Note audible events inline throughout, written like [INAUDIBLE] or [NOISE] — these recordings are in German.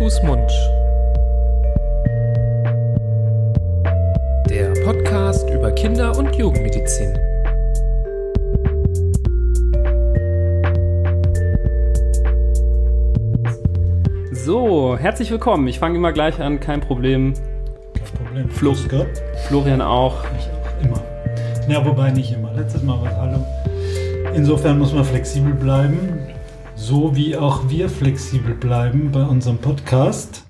Fußmund. Der Podcast über Kinder- und Jugendmedizin. So, herzlich willkommen. Ich fange immer gleich an, kein Problem. Kein Problem. Flo. Florian auch. Ich auch immer. Ja, wobei nicht immer. Letztes Mal war es Hallo. Insofern muss man flexibel bleiben, so wie auch wir flexibel bleiben bei unserem Podcast,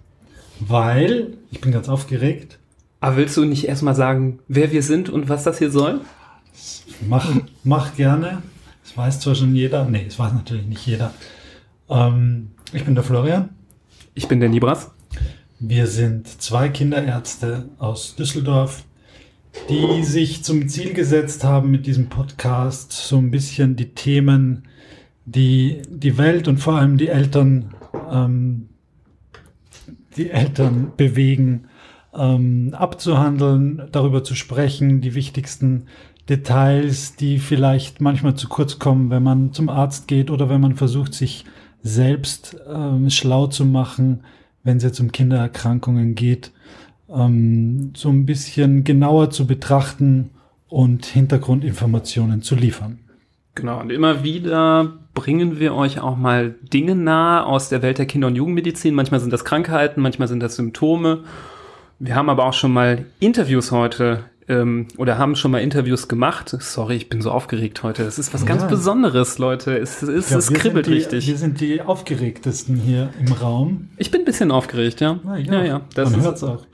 weil ich bin ganz aufgeregt. Aber willst du nicht erstmal sagen, wer wir sind und was das hier soll? Mach, mach gerne. Das weiß zwar schon jeder. Nee, das weiß natürlich nicht jeder. Ähm, ich bin der Florian. Ich bin der Nibras. Wir sind zwei Kinderärzte aus Düsseldorf, die sich zum Ziel gesetzt haben, mit diesem Podcast so ein bisschen die Themen, die die Welt und vor allem die Eltern, ähm, die Eltern bewegen, ähm, abzuhandeln, darüber zu sprechen, die wichtigsten Details, die vielleicht manchmal zu kurz kommen, wenn man zum Arzt geht oder wenn man versucht, sich selbst ähm, schlau zu machen, wenn es jetzt um Kindererkrankungen geht, ähm, so ein bisschen genauer zu betrachten und Hintergrundinformationen zu liefern. Genau, und immer wieder bringen wir euch auch mal Dinge nahe aus der Welt der Kinder- und Jugendmedizin. Manchmal sind das Krankheiten, manchmal sind das Symptome. Wir haben aber auch schon mal Interviews heute ähm, oder haben schon mal Interviews gemacht. Sorry, ich bin so aufgeregt heute. Es ist was ganz Ja. Besonderes, Leute. Es, es, Ja, es kribbelt die, richtig. Wir sind die aufgeregtesten hier im Raum. Ich bin ein bisschen aufgeregt, ja. Ja, ich ja, ja. Das Man ist, hört es auch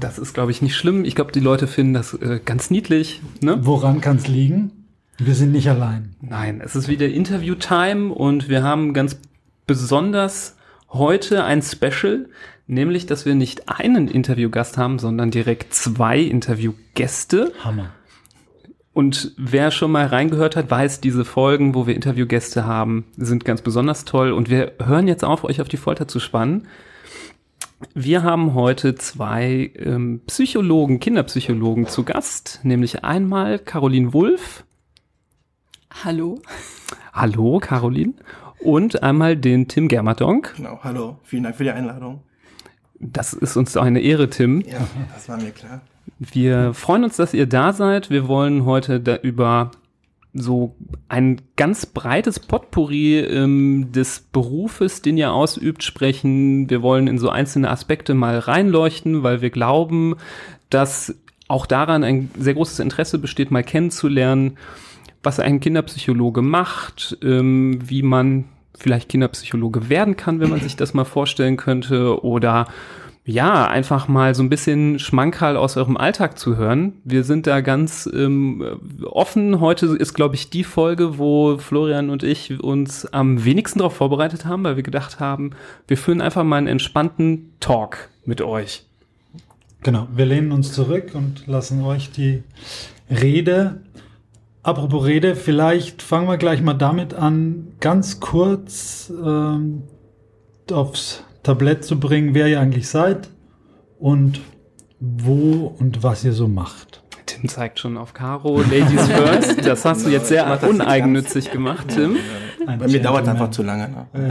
das ist glaube ich, nicht schlimm. Ich glaube, die Leute finden das äh, ganz niedlich. Ne? Woran kann es liegen? Wir sind nicht allein. Nein, es ist wieder Interview-Time und wir haben ganz besonders heute ein Special, nämlich, dass wir nicht einen Interviewgast haben, sondern direkt zwei Interviewgäste. Hammer. Und wer schon mal reingehört hat, weiß, diese Folgen, wo wir Interviewgäste haben, sind ganz besonders toll. Und wir hören jetzt auf, euch auf die Folter zu spannen. Wir haben heute zwei ähm, Psychologen, Kinderpsychologen zu Gast, nämlich einmal Caroline Wulff. Hallo. Hallo, Caroline. Und einmal den Tim Germadonk. Genau, hallo. Vielen Dank für die Einladung. Das ist uns eine Ehre, Tim. Ja, das war mir klar. Wir freuen uns, dass ihr da seid. Wir wollen heute da über so ein ganz breites Potpourri ähm, des Berufes, den ihr ausübt, sprechen. Wir wollen in so einzelne Aspekte mal reinleuchten, weil wir glauben, dass auch daran ein sehr großes Interesse besteht, mal kennenzulernen, was ein Kinderpsychologe macht, ähm, wie man vielleicht Kinderpsychologe werden kann, wenn man sich das mal vorstellen könnte, oder ja, einfach mal so ein bisschen Schmankerl aus eurem Alltag zu hören. Wir sind da ganz ähm, offen. Heute ist, glaube ich, die Folge, wo Florian und ich uns am wenigsten darauf vorbereitet haben, weil wir gedacht haben, wir führen einfach mal einen entspannten Talk mit euch. Genau, wir lehnen uns zurück und lassen euch die Rede. Apropos Rede, vielleicht fangen wir gleich mal damit an, ganz kurz ähm, aufs Tablett zu bringen, wer ihr eigentlich seid und wo und was ihr so macht. Tim zeigt schon auf Caro, Ladies First. Das hast du jetzt sehr [LAUGHS] uneigennützig gemacht, Tim. Ein Bei mir dauert es einfach zu lange. Ne?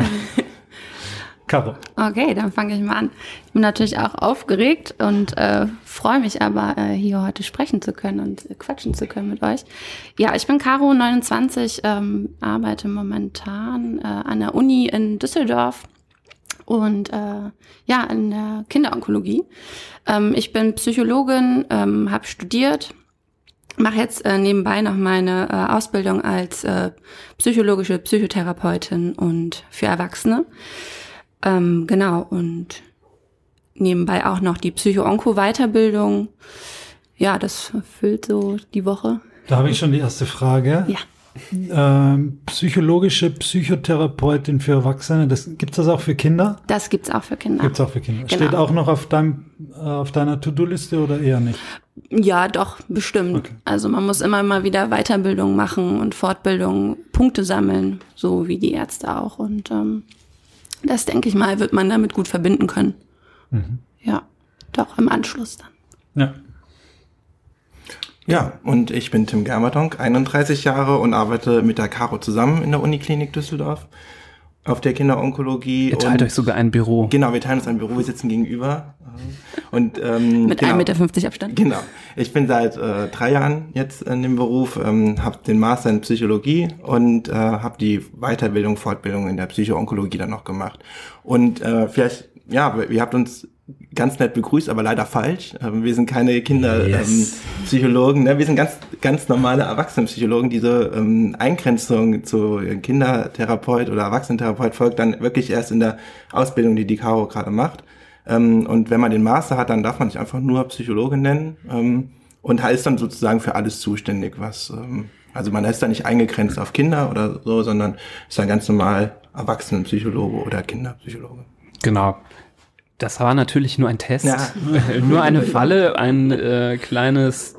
Caro. Okay, dann fange ich mal an. Ich bin natürlich auch aufgeregt und äh, freue mich aber, äh, hier heute sprechen zu können und äh, quatschen zu können mit euch. Ja, ich bin Caro, 29, ähm, arbeite momentan äh, an der Uni in Düsseldorf und äh, ja, in der Kinderonkologie. Ähm, ich bin Psychologin, ähm, habe studiert, mache jetzt äh, nebenbei noch meine äh, Ausbildung als äh, psychologische Psychotherapeutin und für Erwachsene. Ähm, genau, und nebenbei auch noch die Psycho-Onko-Weiterbildung. Ja, das füllt so die Woche. Da habe ich schon die erste Frage. Ja. Ähm, psychologische Psychotherapeutin für Erwachsene, das gibt's das auch für Kinder? Das gibt's auch für Kinder. Gibt's auch für Kinder. Genau. Steht auch noch auf deinem äh, auf deiner To-Do-Liste oder eher nicht? Ja, doch, bestimmt. Okay. Also man muss immer mal wieder Weiterbildung machen und Fortbildung, Punkte sammeln, so wie die Ärzte auch. Und ähm, das, denke ich mal, wird man damit gut verbinden können. Ja, doch, im Anschluss dann. Ja. Ja, und ich bin Tim Germadonk, 31 Jahre und arbeite mit der Caro zusammen in der Uniklinik Düsseldorf. Auf der Kinderonkologie. Ihr teilt und- euch sogar ein Büro. Genau, wir teilen uns ein Büro, wir sitzen gegenüber. Und, ähm, Mit genau. 1,50 Meter Abstand. Genau. Ich bin seit äh, drei Jahren jetzt in dem Beruf, ähm, habe den Master in Psychologie und äh, habe die Weiterbildung, Fortbildung in der Psychoonkologie dann noch gemacht. Und äh, vielleicht, ja, ihr habt uns ganz nett begrüßt, aber leider falsch. Ähm, wir sind keine Kinderpsychologen, Yes. ähm, ne? wir sind ganz, ganz normale Erwachsenenpsychologen. Diese ähm, Eingrenzung zu Kindertherapeut oder Erwachsenentherapeut folgt dann wirklich erst in der Ausbildung, die die Caro gerade macht. Ähm, und wenn man den Master hat, dann darf man sich einfach nur Psychologe nennen ähm, und ist dann sozusagen für alles zuständig, was ähm, also man ist da nicht eingegrenzt auf Kinder oder so, sondern ist dann ganz normal Erwachsenenpsychologe oder Kinderpsychologe. Genau. Das war natürlich nur ein Test, Ja. [LAUGHS] nur eine Falle, ein äh, kleines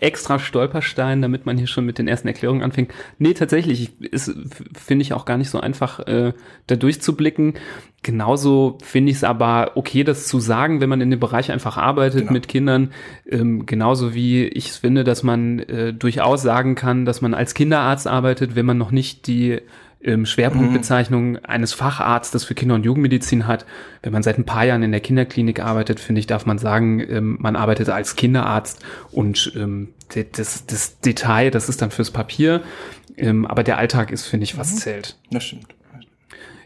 extra Stolperstein, damit man hier schon mit den ersten Erklärungen anfängt. Nee, tatsächlich ist, finde ich auch gar nicht so einfach, äh, da durchzublicken. Genauso finde ich es aber okay, das zu sagen, wenn man in dem Bereich einfach arbeitet Genau. mit Kindern. Ähm, genauso wie ich finde, dass man äh, durchaus sagen kann, dass man als Kinderarzt arbeitet, wenn man noch nicht die ähm, Schwerpunktbezeichnung eines Facharztes für Kinder- und Jugendmedizin hat. Wenn man seit ein paar Jahren in der Kinderklinik arbeitet, finde ich, darf man sagen, ähm, man arbeitet als Kinderarzt und ähm, das, das Detail, das ist dann fürs Papier. Ähm, aber der Alltag ist, finde ich, was zählt. Das stimmt.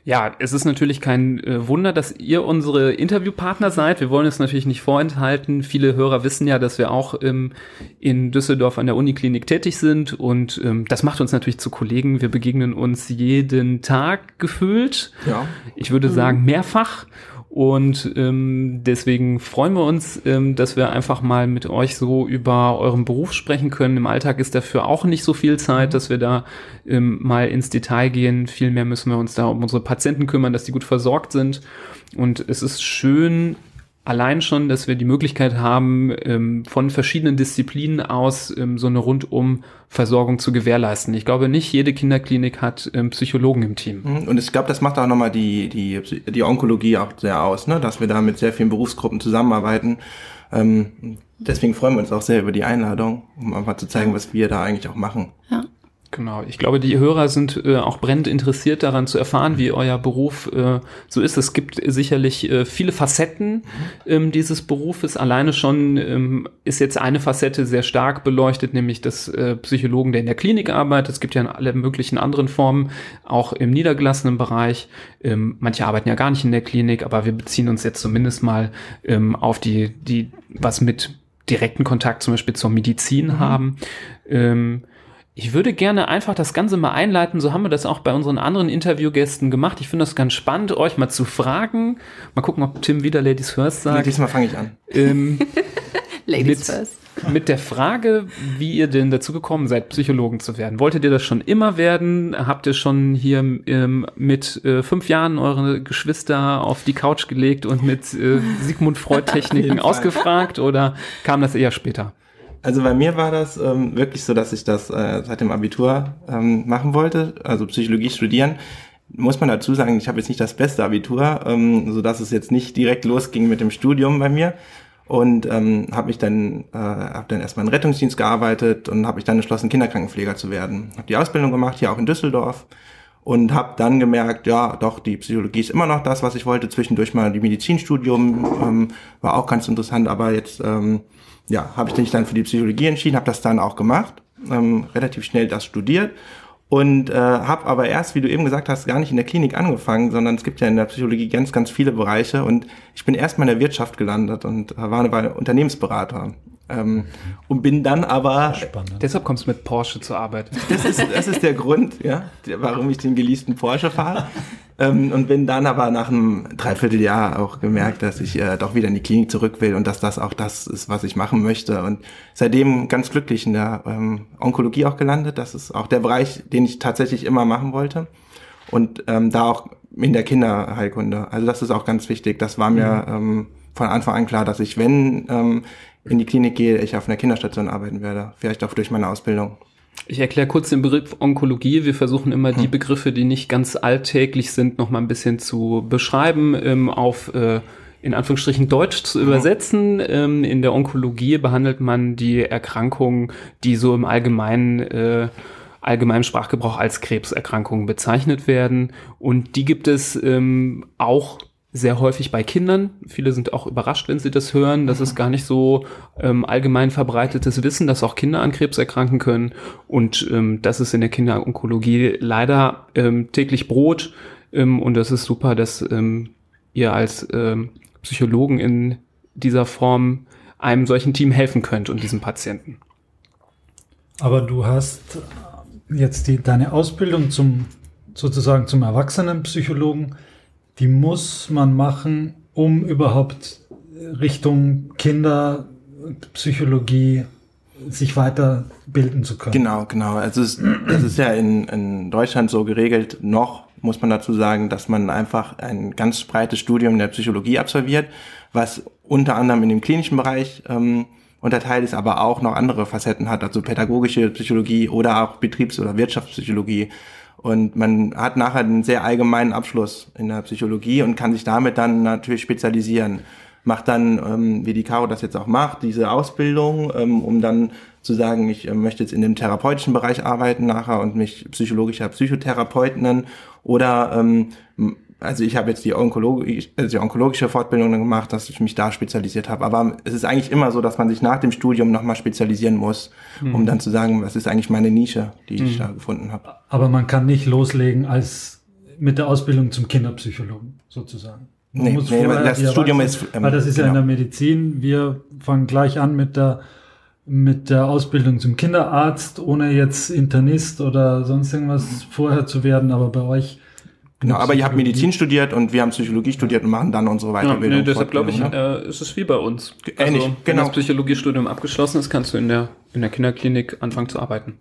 Ja, es ist natürlich kein äh, Wunder, dass ihr unsere Interviewpartner seid. Wir wollen es natürlich nicht vorenthalten. Viele Hörer wissen ja, dass wir auch ähm, in Düsseldorf an der Uniklinik tätig sind und ähm, das macht uns natürlich zu Kollegen. Wir begegnen uns jeden Tag gefühlt. Ja. Ich würde sagen mehrfach. Und ähm, deswegen freuen wir uns, ähm, dass wir einfach mal mit euch so über euren Beruf sprechen können. Im Alltag ist dafür auch nicht so viel Zeit, dass wir da ähm, mal ins Detail gehen. Vielmehr müssen wir uns da um unsere Patienten kümmern, dass die gut versorgt sind. Und es ist schön, allein schon, dass wir die Möglichkeit haben, ähm, von verschiedenen Disziplinen aus ähm, so eine rundum Versorgung zu gewährleisten. Ich glaube, nicht jede Kinderklinik hat ähm, Psychologen im Team. Mhm. Und ich glaube, das macht auch nochmal die, die, die Onkologie auch sehr aus, ne? dass wir da mit sehr vielen Berufsgruppen zusammenarbeiten. Ähm, deswegen freuen wir uns auch sehr über die Einladung, um einfach zu zeigen, was wir da eigentlich auch machen. Ja. Genau, ich glaube, die Hörer sind äh, auch brennend interessiert daran zu erfahren, wie euer Beruf äh, so ist. Es gibt sicherlich äh, viele Facetten ähm, dieses Berufes. Alleine schon ähm, ist jetzt eine Facette sehr stark beleuchtet, nämlich des äh, Psychologen, der in der Klinik arbeitet. Es gibt ja in alle möglichen anderen Formen, auch im niedergelassenen Bereich. Ähm, manche arbeiten ja gar nicht in der Klinik, aber wir beziehen uns jetzt zumindest mal ähm, auf die, die was mit direkten Kontakt zum Beispiel zur Medizin haben. Ich würde gerne einfach das Ganze mal einleiten. So haben wir das auch bei unseren anderen Interviewgästen gemacht. Ich finde das ganz spannend, euch mal zu fragen. Mal gucken, ob Tim wieder Ladies First sagt. Diesmal fange ich an. Ähm, [LAUGHS] Ladies mit, first. mit der Frage, wie ihr denn dazu gekommen seid, Psychologen zu werden. Wolltet ihr das schon immer werden? Habt ihr schon hier ähm, mit äh, fünf Jahren eure Geschwister auf die Couch gelegt und mit äh, Sigmund Freud-Techniken [LAUGHS] jeden Fall. ausgefragt oder kam das eher später? Also bei mir war das ähm, wirklich so, dass ich das äh, seit dem Abitur ähm, machen wollte, also Psychologie studieren. Muss man dazu sagen, ich habe jetzt nicht das beste Abitur, ähm, so dass es jetzt nicht direkt losging mit dem Studium bei mir. Und ähm, habe mich dann, äh, habe dann erstmal im Rettungsdienst gearbeitet und habe mich dann entschlossen, Kinderkrankenpfleger zu werden. Habe die Ausbildung gemacht, hier auch in Düsseldorf. Und habe dann gemerkt, ja, doch, die Psychologie ist immer noch das, was ich wollte. Zwischendurch mal die Medizinstudium ähm, war auch ganz interessant, aber jetzt ähm, ja, habe ich mich dann für die Psychologie entschieden, habe das dann auch gemacht, ähm, relativ schnell das studiert und äh, habe aber erst, wie du eben gesagt hast, gar nicht in der Klinik angefangen, sondern es gibt ja in der Psychologie ganz, ganz viele Bereiche und ich bin erstmal in der Wirtschaft gelandet und äh, war bei Unternehmensberater ähm, und bin dann aber Spannend. Deshalb kommst du mit Porsche zur Arbeit. das ist, das ist der Grund, ja, warum ich den geleasten Porsche fahre. Ähm, und bin dann aber nach einem Dreivierteljahr auch gemerkt, dass ich äh, doch wieder in die Klinik zurück will und dass das auch das ist, was ich machen möchte. Und seitdem ganz glücklich in der ähm, Onkologie auch gelandet. Das ist auch der Bereich, den ich tatsächlich immer machen wollte. Und ähm, da auch in der Kinderheilkunde. Also das ist auch ganz wichtig. Das war mir ähm, von Anfang an klar, dass ich, wenn ähm, in die Klinik gehe, ich auf einer Kinderstation arbeiten werde. Vielleicht auch durch meine Ausbildung. Ich erkläre kurz den Begriff Onkologie. Wir versuchen immer die Begriffe, die nicht ganz alltäglich sind, noch mal ein bisschen zu beschreiben, ähm, auf äh, in Anführungsstrichen Deutsch zu übersetzen. Ähm, in der Onkologie behandelt man die Erkrankungen, die so im Allgemeinen äh, allgemeinem Sprachgebrauch als Krebserkrankungen bezeichnet werden. Und die gibt es ähm, auch sehr häufig bei Kindern. Viele sind auch überrascht, wenn sie das hören. Das ist gar nicht so ähm, allgemein verbreitetes Wissen, dass auch Kinder an Krebs erkranken können. Und ähm, das ist in der Kinderonkologie leider ähm, täglich Brot. Ähm, und das ist super, dass ähm, ihr als ähm, Psychologen in dieser Form einem solchen Team helfen könnt und diesen Patienten. Aber du hast jetzt die, deine Ausbildung zum sozusagen zum Erwachsenenpsychologen die muss man machen, um überhaupt Richtung Kinderpsychologie sich weiterbilden zu können. Genau, genau. Also es, es ist ja in, in Deutschland so geregelt, noch muss man dazu sagen, dass man einfach ein ganz breites Studium der Psychologie absolviert, was unter anderem in dem klinischen Bereich ähm, unterteilt ist, aber auch noch andere Facetten hat, also pädagogische Psychologie oder auch Betriebs- oder Wirtschaftspsychologie. Und man hat nachher einen sehr allgemeinen Abschluss in der Psychologie und kann sich damit dann natürlich spezialisieren. Macht dann, ähm, wie die Caro das jetzt auch macht, diese Ausbildung, ähm, um dann zu sagen, ich äh, möchte jetzt in dem therapeutischen Bereich arbeiten nachher und mich psychologischer Psychotherapeut nennen. Oder ähm, also ich habe jetzt die, Onkologi also die onkologische Fortbildung gemacht, dass ich mich da spezialisiert habe. Aber es ist eigentlich immer so, dass man sich nach dem Studium nochmal spezialisieren muss, mhm. um dann zu sagen, was ist eigentlich meine Nische, die ich mhm. da gefunden habe. Aber man kann nicht loslegen als mit der Ausbildung zum Kinderpsychologen sozusagen. Man nee, nee das Studium ist... Ähm, weil das ist genau. ja in der Medizin, wir fangen gleich an mit der mit der Ausbildung zum Kinderarzt, ohne jetzt Internist oder sonst irgendwas vorher zu werden, aber bei euch Genau, aber ihr habt Medizin studiert und wir haben Psychologie studiert und machen dann unsere Weiterbildung. Ja, nee, deshalb glaube ich, ne? äh, ist es wie bei uns. Ähnlich, also, genau. Wenn das Psychologiestudium abgeschlossen ist, kannst du in der, in der Kinderklinik anfangen zu arbeiten.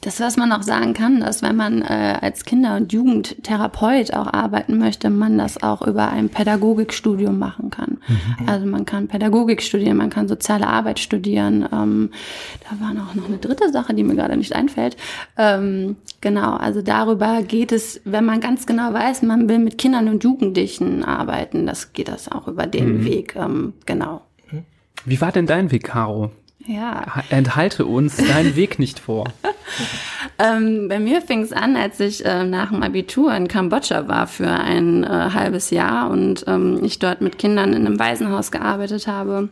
Das, was man auch sagen kann, dass wenn man äh, als Kinder- und Jugendtherapeut auch arbeiten möchte, man das auch über ein Pädagogikstudium machen kann. Mhm. Also man kann Pädagogik studieren, man kann soziale Arbeit studieren. Ähm, da war noch, noch eine dritte Sache, die mir gerade nicht einfällt. Ähm, genau, also darüber geht es, wenn man ganz genau weiß, man will mit Kindern und Jugendlichen arbeiten, das geht das auch über den mhm. Weg. Ähm, genau. Wie war denn dein Weg, Caro? Ja. Enthalte uns deinen Weg nicht vor. [LAUGHS] ähm, bei mir fing es an, als ich äh, nach dem Abitur in Kambodscha war für ein äh, halbes Jahr und ähm, ich dort mit Kindern in einem Waisenhaus gearbeitet habe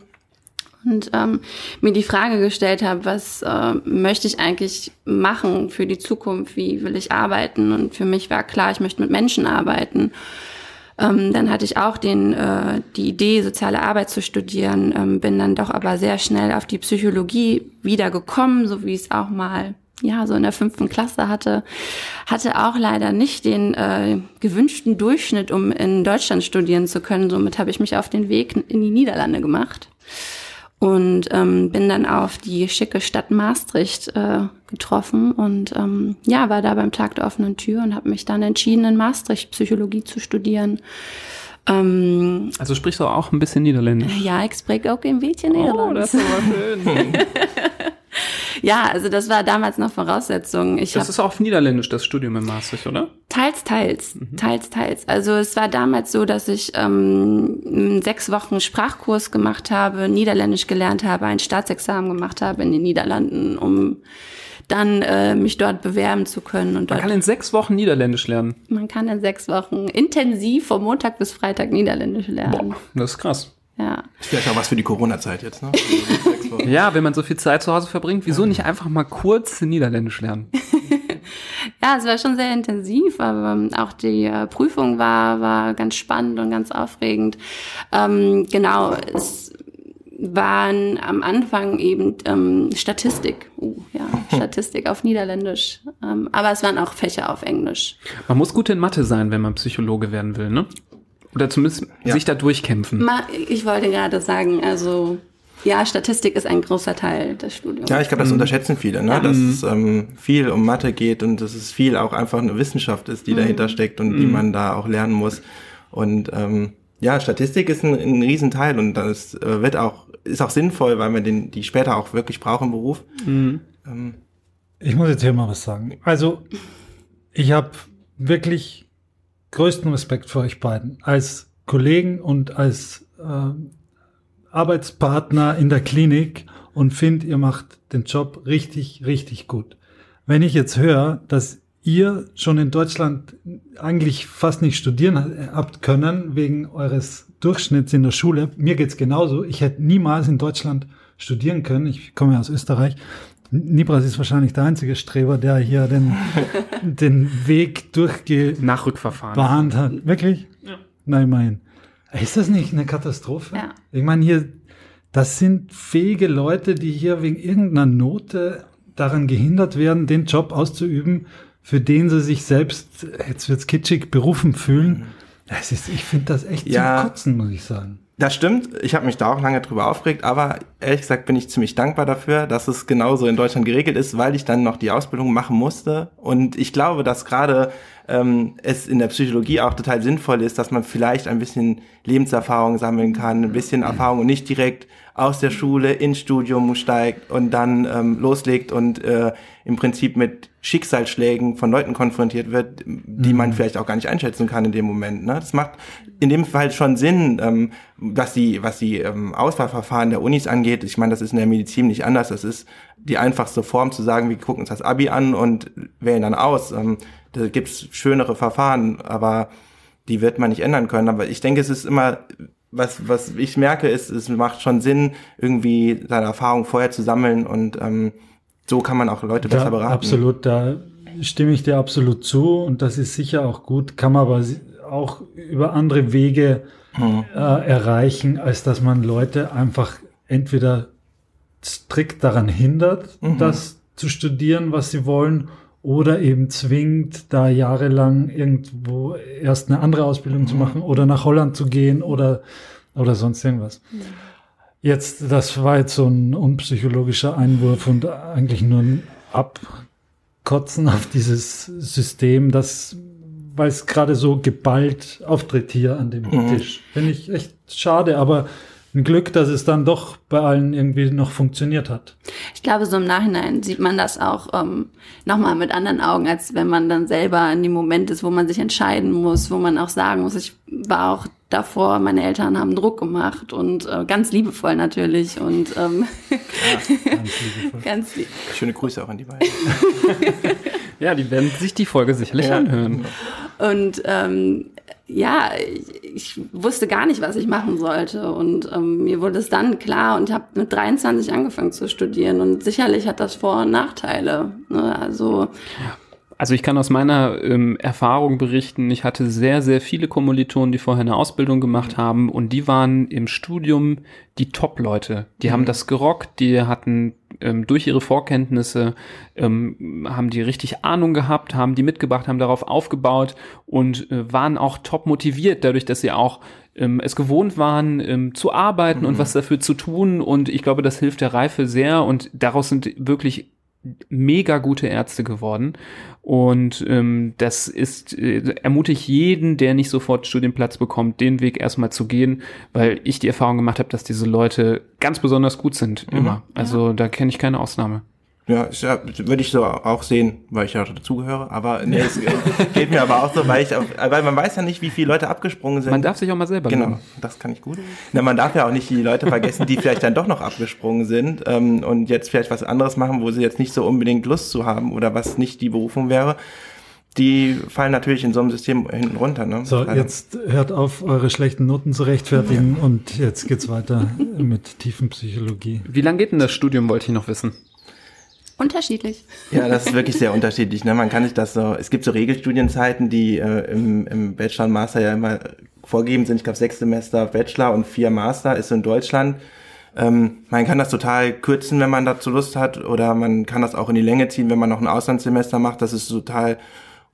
und ähm, mir die Frage gestellt habe, was äh, möchte ich eigentlich machen für die Zukunft, wie will ich arbeiten und für mich war klar, ich möchte mit Menschen arbeiten. Ähm, dann hatte ich auch den, äh, die Idee, soziale Arbeit zu studieren, ähm, bin dann doch aber sehr schnell auf die Psychologie wiedergekommen, so wie es auch mal ja, so in der fünften Klasse hatte, hatte auch leider nicht den äh, gewünschten Durchschnitt, um in Deutschland studieren zu können. Somit habe ich mich auf den Weg in die Niederlande gemacht und ähm, bin dann auf die schicke Stadt Maastricht äh, getroffen und ähm, ja, war da beim Tag der offenen Tür und habe mich dann entschieden, in Maastricht Psychologie zu studieren. Ähm, also sprichst du auch ein bisschen Niederländisch? Ja, ich spreche auch ein bisschen Niederländisch. Oh, das ist aber schön. [LAUGHS] ja, also das war damals noch Voraussetzung. Ich das ist auch auf Niederländisch, das Studium in Maastricht, oder? Teils, teils. Mhm. Teils, teils. Also es war damals so, dass ich ähm, sechs Wochen Sprachkurs gemacht habe, Niederländisch gelernt habe, ein Staatsexamen gemacht habe in den Niederlanden, um dann äh, mich dort bewerben zu können. Und man kann in sechs Wochen Niederländisch lernen. Man kann in sechs Wochen intensiv von Montag bis Freitag Niederländisch lernen. Boah, das ist krass. Ja. Ist vielleicht auch was für die Corona-Zeit jetzt, ne? [LAUGHS] ja, wenn man so viel Zeit zu Hause verbringt, wieso nicht einfach mal kurz Niederländisch lernen? [LAUGHS] ja, es war schon sehr intensiv, aber auch die äh, Prüfung war, war ganz spannend und ganz aufregend. Ähm, genau, es waren am Anfang eben ähm, Statistik. Uh, ja, [LAUGHS] Statistik auf Niederländisch. Ähm, aber es waren auch Fächer auf Englisch. Man muss gut in Mathe sein, wenn man Psychologe werden will, ne? Oder zumindest ja. sich da durchkämpfen. Ich wollte gerade sagen, also ja, Statistik ist ein großer Teil des Studiums. Ja, ich glaube, das mhm. unterschätzen viele, ne? dass mhm. es ähm, viel um Mathe geht und dass es viel auch einfach eine Wissenschaft ist, die mhm. dahinter steckt und die mhm. man da auch lernen muss. Und ähm, ja, Statistik ist ein, ein Riesenteil und das äh, wird auch, ist auch sinnvoll, weil man den, die später auch wirklich brauchen im Beruf. Mhm. Ähm. Ich muss jetzt hier mal was sagen. Also, ich habe wirklich größten Respekt für euch beiden als Kollegen und als äh, Arbeitspartner in der Klinik und finde, ihr macht den Job richtig, richtig gut. wenn ich jetzt höre, dass ihr schon in Deutschland eigentlich fast nicht studieren habt können wegen eures Durchschnitts in der Schule. Mir geht's genauso. Ich hätte niemals in Deutschland studieren können. Ich komme ja aus Österreich. Nibras ist wahrscheinlich der einzige Streber, der hier den, [LAUGHS] den Weg durchgebahnt Nachrückverfahren. hat. Wirklich? Ja. Nein, immerhin. Ist das nicht eine Katastrophe? Ja. Ich meine, hier, das sind fähige Leute, die hier wegen irgendeiner Note daran gehindert werden, den Job auszuüben, für den sie sich selbst, jetzt wird's kitschig, berufen fühlen. Das ist, ich finde das echt Ja. zum Kotzen, muss ich sagen. Das stimmt. Ich habe mich da auch lange drüber aufgeregt, aber ehrlich gesagt bin ich ziemlich dankbar dafür, dass es genauso in Deutschland geregelt ist, weil ich dann noch die Ausbildung machen musste. Und ich glaube, dass gerade ähm, es in der Psychologie auch total sinnvoll ist, dass man vielleicht ein bisschen Lebenserfahrung sammeln kann, ein bisschen Erfahrung und nicht direkt aus der Schule ins Studium steigt und dann ähm, loslegt und äh, im Prinzip mit Schicksalsschlägen von Leuten konfrontiert wird, die man vielleicht auch gar nicht einschätzen kann in dem Moment. Ne? Das macht in dem Fall schon Sinn, ähm, was die, was die ähm, Auswahlverfahren der Unis angeht. Ich meine, das ist in der Medizin nicht anders. Das ist die einfachste Form zu sagen, wir gucken uns das Abi an und wählen dann aus. Ähm, da gibt's schönere Verfahren, aber die wird man nicht ändern können. Aber ich denke, es ist immer, was, was ich merke, ist, es macht schon Sinn, irgendwie seine Erfahrung vorher zu sammeln und ähm, so kann man auch Leute besser Da, beraten. absolut, da stimme ich dir absolut zu und das ist sicher auch gut, kann man aber auch über andere Wege Mhm. äh, erreichen, als dass man Leute einfach entweder strikt daran hindert, Mhm. das zu studieren, was sie wollen, oder eben zwingt, da jahrelang irgendwo erst eine andere Ausbildung Mhm. zu machen oder nach Holland zu gehen oder, oder sonst irgendwas. Jetzt, das war jetzt so ein unpsychologischer Einwurf und eigentlich nur ein Abkotzen auf dieses System, das, weil es gerade so geballt auftritt hier an dem Mhm. Tisch. Finde ich echt schade, aber ein Glück, dass es dann doch bei allen irgendwie noch funktioniert hat. Ich glaube, so im Nachhinein sieht man das auch ähm, nochmal mit anderen Augen, als wenn man dann selber in dem Moment ist, wo man sich entscheiden muss, wo man auch sagen muss, ich war auch davor, meine Eltern haben Druck gemacht und äh, ganz liebevoll natürlich und ähm, Ganz liebevoll. ganz lieb. [LAUGHS] Schöne Grüße auch an die beiden. Ja, die werden sich die Folge sicherlich Ja. anhören. Und ähm, ja, ich, ich wusste gar nicht, was ich machen sollte. Und ähm, mir wurde es dann klar und ich habe mit 23 angefangen zu studieren. Und sicherlich hat das Vor- und Nachteile. Ne? Also Also ich kann aus meiner ähm, Erfahrung berichten, ich hatte sehr, sehr viele Kommilitonen, die vorher eine Ausbildung gemacht haben und die waren im Studium die Top-Leute. Die haben das gerockt, die hatten ähm, durch ihre Vorkenntnisse, ähm, haben die richtig Ahnung gehabt, haben die mitgebracht, haben darauf aufgebaut und äh, waren auch top motiviert, dadurch, dass sie auch ähm, es gewohnt waren, ähm, zu arbeiten und was dafür zu tun. Und ich glaube, das hilft der Reife sehr und daraus sind wirklich mega gute Ärzte geworden. Und ähm, das ist, äh, ermutigt jeden, der nicht sofort Studienplatz bekommt, den Weg erstmal zu gehen, weil ich die Erfahrung gemacht habe, dass diese Leute ganz besonders gut sind, immer. Also da kenne ich keine Ausnahme. Ja, ist ja, würde ich so auch sehen, weil ich ja dazugehöre. Aber nee, es geht mir aber auch so, weil ich, auch, weil man weiß ja nicht, wie viele Leute abgesprungen sind. Man darf sich auch mal selber Genau, loben. das kann ich gut. Na, man darf ja auch nicht die Leute vergessen, die vielleicht dann doch noch abgesprungen sind ähm, und jetzt vielleicht was anderes machen, wo sie jetzt nicht so unbedingt Lust zu haben oder was nicht die Berufung wäre. Die fallen natürlich in so einem System hinten runter. Ne? So, Leider. jetzt hört auf, eure schlechten Noten zu rechtfertigen und jetzt geht's weiter mit Tiefenpsychologie. Wie lange geht denn das Studium, wollte ich noch wissen. Unterschiedlich. Ja, das ist wirklich sehr unterschiedlich. Ne? Man kann sich das so, es gibt so Regelstudienzeiten, die äh, im, im Bachelor und Master ja immer vorgegeben sind. Ich glaube, sechs Semester Bachelor und vier Master ist in Deutschland. Ähm, man kann das total kürzen, wenn man dazu Lust hat, oder man kann das auch in die Länge ziehen, wenn man noch ein Auslandssemester macht. Das ist total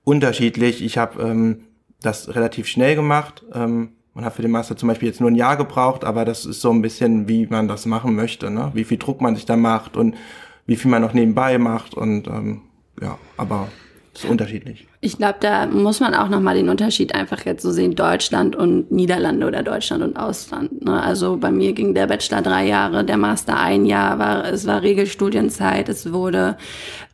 unterschiedlich. Ich habe ähm, das relativ schnell gemacht. Ähm, man hat für den Master zum Beispiel jetzt nur ein Jahr gebraucht, aber das ist so ein bisschen, wie man das machen möchte, ne? wie viel Druck man sich da macht und wie viel man noch nebenbei macht und ähm, ja, aber ist unterschiedlich. Ich glaube, da muss man auch nochmal den Unterschied einfach jetzt so sehen, Deutschland und Niederlande oder Deutschland und Ausland. Ne? Also bei mir ging der Bachelor drei Jahre, der Master ein Jahr, war, es war Regelstudienzeit, es wurde,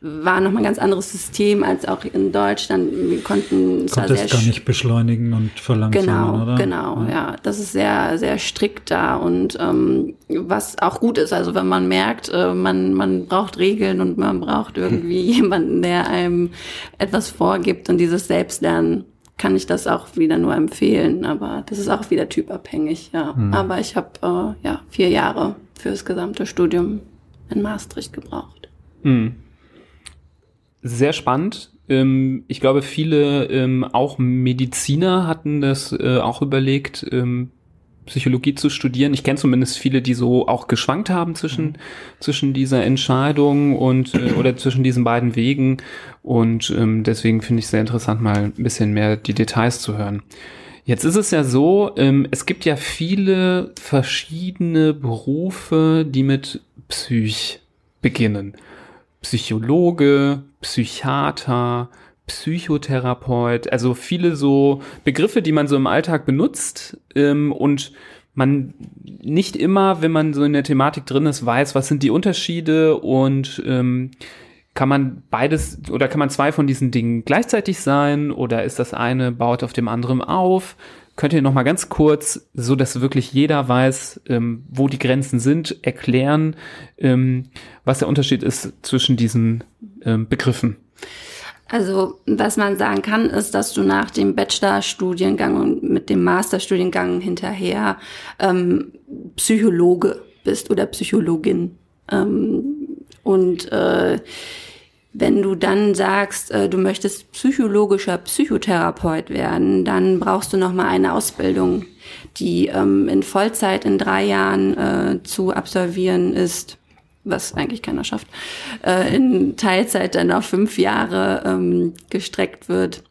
war nochmal ein ganz anderes System als auch in Deutschland. Wir konnten es Konnte es gar nicht beschleunigen und verlangsamen, genau, oder? Genau, ja. ja. Das ist sehr, sehr strikt da und ähm, was auch gut ist, also wenn man merkt, äh, man, man braucht Regeln und man braucht irgendwie [LAUGHS] jemanden, der einem etwas vorgibt und dieses Selbstlernen kann ich das auch wieder nur empfehlen. Aber das ist auch wieder typabhängig, ja. Mhm. Aber ich habe äh, ja vier Jahre für das gesamte Studium in Maastricht gebraucht. Mhm. Sehr spannend. Ähm, ich glaube, viele, ähm, auch Mediziner hatten das äh, auch überlegt, ähm, Psychologie zu studieren. Ich kenne zumindest viele, die so auch geschwankt haben zwischen, mhm. zwischen dieser Entscheidung und äh, [CLEARS THROAT] oder zwischen diesen beiden Wegen. Und ähm, deswegen finde ich es sehr interessant, mal ein bisschen mehr die Details zu hören. Jetzt ist es ja so, ähm, es gibt ja viele verschiedene Berufe, die mit Psych beginnen. Psychologe, Psychiater, Psychotherapeut, also viele so Begriffe, die man so im Alltag benutzt ähm, und man nicht immer, wenn man so in der Thematik drin ist, weiß, was sind die Unterschiede und ähm, kann man beides oder kann man zwei von diesen Dingen gleichzeitig sein oder ist das eine baut auf dem anderen auf? Könnt ihr noch mal ganz kurz, so dass wirklich jeder weiß, ähm, wo die Grenzen sind, erklären, ähm, was der Unterschied ist zwischen diesen ähm, Begriffen? Also, was man sagen kann, ist, dass du nach dem Bachelorstudiengang und mit dem Masterstudiengang hinterher ähm, Psychologe bist oder Psychologin. Ähm, und äh, wenn du dann sagst, äh, du möchtest psychologischer Psychotherapeut werden, dann brauchst du noch mal eine Ausbildung, die ähm, in Vollzeit in drei Jahren äh, zu absolvieren ist was eigentlich keiner schafft, äh, in Teilzeit dann auf fünf Jahre ähm, gestreckt wird.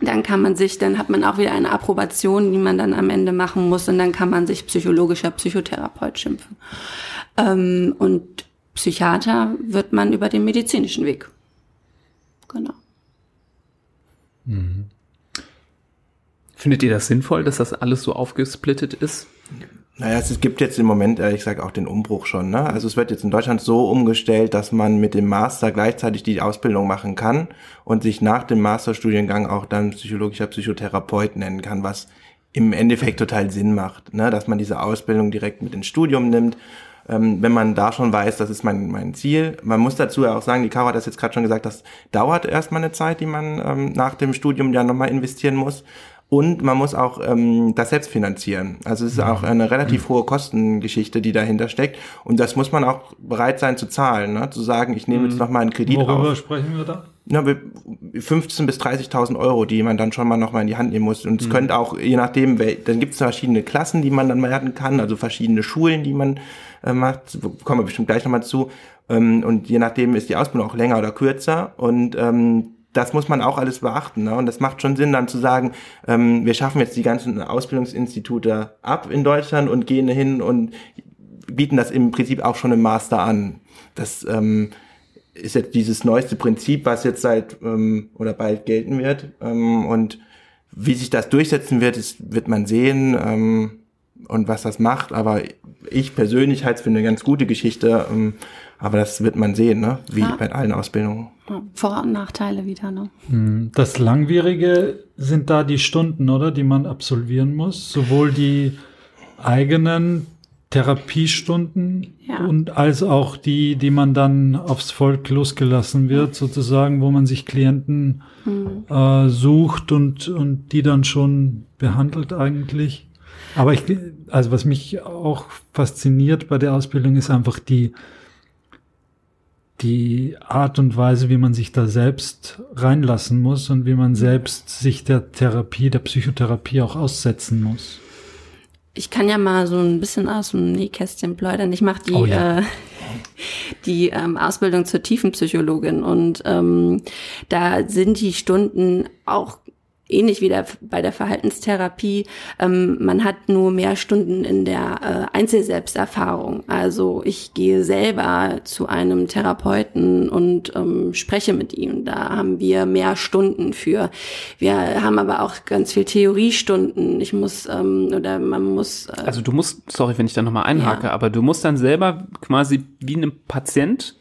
Dann kann man sich, dann hat man auch wieder eine Approbation, die man dann am Ende machen muss und dann kann man sich psychologischer Psychotherapeut schimpfen. Ähm, und Psychiater wird man über den medizinischen Weg. Genau. Mhm. Findet ihr das sinnvoll, dass das alles so aufgesplittet ist? Naja, es gibt jetzt im Moment, ehrlich gesagt, auch den Umbruch schon. Ne? Also es wird jetzt in Deutschland so umgestellt, dass man mit dem Master gleichzeitig die Ausbildung machen kann und sich nach dem Masterstudiengang auch dann psychologischer Psychotherapeut nennen kann, was im Endeffekt total Sinn macht, ne? dass man diese Ausbildung direkt mit ins Studium nimmt. Ähm, wenn man da schon weiß, das ist mein, mein Ziel. Man muss dazu ja auch sagen, die Caro hat das jetzt gerade schon gesagt, das dauert erstmal eine Zeit, die man ähm, nach dem Studium ja nochmal investieren muss. Und man muss auch ähm, das selbst finanzieren. Also es ist auch eine relativ hohe Kostengeschichte, die dahinter steckt. Und das muss man auch bereit sein zu zahlen. Ne? Zu sagen, ich nehme jetzt mhm. noch mal einen Kredit Worüber auf. Worüber sprechen wir da? Na, 15.000 bis 30.000 Euro, die man dann schon mal noch mal in die Hand nehmen muss. Und es mhm. könnte auch, je nachdem, dann gibt es verschiedene Klassen, die man dann werden kann, also verschiedene Schulen, die man äh, macht. Kommen wir bestimmt gleich nochmal zu. Ähm, und je nachdem ist die Ausbildung auch länger oder kürzer. Und ähm, das muss man auch alles beachten. Ne? Und das macht schon Sinn, dann zu sagen, ähm, wir schaffen jetzt die ganzen Ausbildungsinstitute ab in Deutschland und gehen hin und bieten das im Prinzip auch schon im Master an. Das ähm, ist jetzt dieses neueste Prinzip, was jetzt seit ähm, oder bald gelten wird. Ähm, und wie sich das durchsetzen wird, ist, wird man sehen ähm, und was das macht. Aber ich persönlich halte es für eine ganz gute Geschichte. Ähm, aber das wird man sehen, ne? wie ja. bei allen Ausbildungen. Vor- und Nachteile wieder. Ne? Hm, das Langwierige sind da die Stunden, oder? Die man absolvieren muss. Sowohl die eigenen Therapiestunden ja. und als auch die, die man dann aufs Volk losgelassen wird, sozusagen, wo man sich Klienten mhm. äh, sucht und, und die dann schon behandelt eigentlich. Aber ich, also was mich auch fasziniert bei der Ausbildung ist einfach die, die Art und Weise, wie man sich da selbst reinlassen muss und wie man selbst sich der Therapie, der Psychotherapie auch aussetzen muss. Ich kann ja mal so ein bisschen aus dem Nähkästchen plaudern. Ich mache die, oh ja. äh, [LAUGHS] die ähm, Ausbildung zur Tiefenpsychologin und ähm, da sind die Stunden auch ähnlich wie der, bei der Verhaltenstherapie, ähm, man hat nur mehr Stunden in der äh, Einzelselbsterfahrung. Also ich gehe selber zu einem Therapeuten und ähm, spreche mit ihm. Da haben wir mehr Stunden für. Wir haben aber auch ganz viel Theoriestunden. Ich muss ähm, oder man muss. Äh, also du musst, sorry, wenn ich da nochmal einhake, ja. aber du musst dann selber quasi wie ein Patient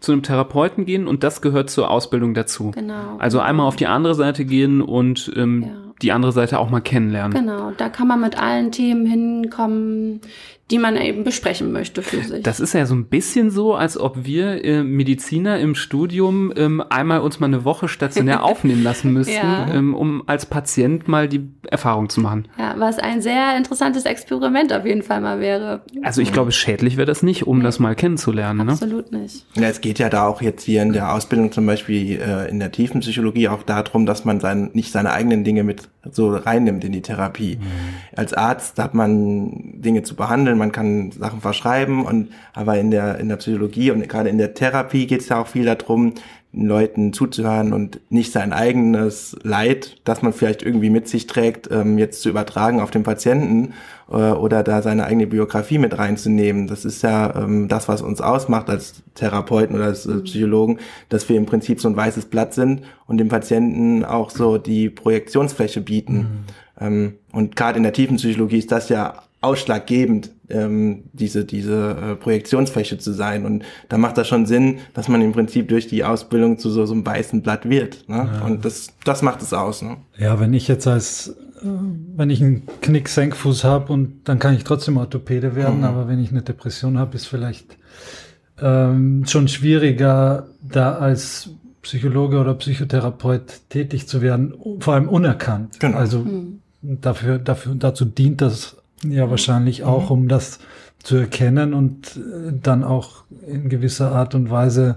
zu einem Therapeuten gehen und das gehört zur Ausbildung dazu. Genau. Also einmal auf die andere Seite gehen und ähm, ja. die andere Seite auch mal kennenlernen. Genau, da kann man mit allen Themen hinkommen, die man eben besprechen möchte für sich. Das ist ja so ein bisschen so, als ob wir äh, Mediziner im Studium ähm, einmal uns mal eine Woche stationär [LAUGHS] aufnehmen lassen müssten, ja. ähm, um als Patient mal die Erfahrung zu machen. Ja, was ein sehr interessantes Experiment auf jeden Fall mal wäre. Also ich glaube, schädlich wäre das nicht, um nee. das mal kennenzulernen. Ne? Absolut ne? nicht. Ja, es geht ja da auch jetzt hier in der Ausbildung zum Beispiel äh, in der tiefen Psychologie auch darum, dass man sein, nicht seine eigenen Dinge mit so reinnimmt in die Therapie. Mhm. Als Arzt hat man Dinge zu behandeln, man kann Sachen verschreiben und aber in der in der Psychologie und gerade in der Therapie geht es ja auch viel darum, Leuten zuzuhören und nicht sein eigenes Leid, das man vielleicht irgendwie mit sich trägt, ähm, jetzt zu übertragen auf den Patienten äh, oder da seine eigene Biografie mit reinzunehmen. Das ist ja ähm, das, was uns ausmacht als Therapeuten oder als äh, Psychologen, dass wir im Prinzip so ein weißes Blatt sind und dem Patienten auch so die Projektionsfläche bieten. Mhm. Ähm, und gerade in der tiefen Psychologie ist das ja ausschlaggebend, ähm, diese, diese äh, Projektionsfläche zu sein. Und da macht das schon Sinn, dass man im Prinzip durch die Ausbildung zu so, so einem weißen Blatt wird. Ne? Ja. Und das, das macht es aus. Ne? Ja, wenn ich jetzt als, äh, wenn ich einen Knick-Senkfuß habe und dann kann ich trotzdem Orthopäde werden, mhm. aber wenn ich eine Depression habe, ist vielleicht ähm, schon schwieriger, da als Psychologe oder Psychotherapeut tätig zu werden, vor allem unerkannt. Genau. Also mhm. dafür, dafür, dazu dient das ja, wahrscheinlich auch, um das zu erkennen und äh, dann auch in gewisser Art und Weise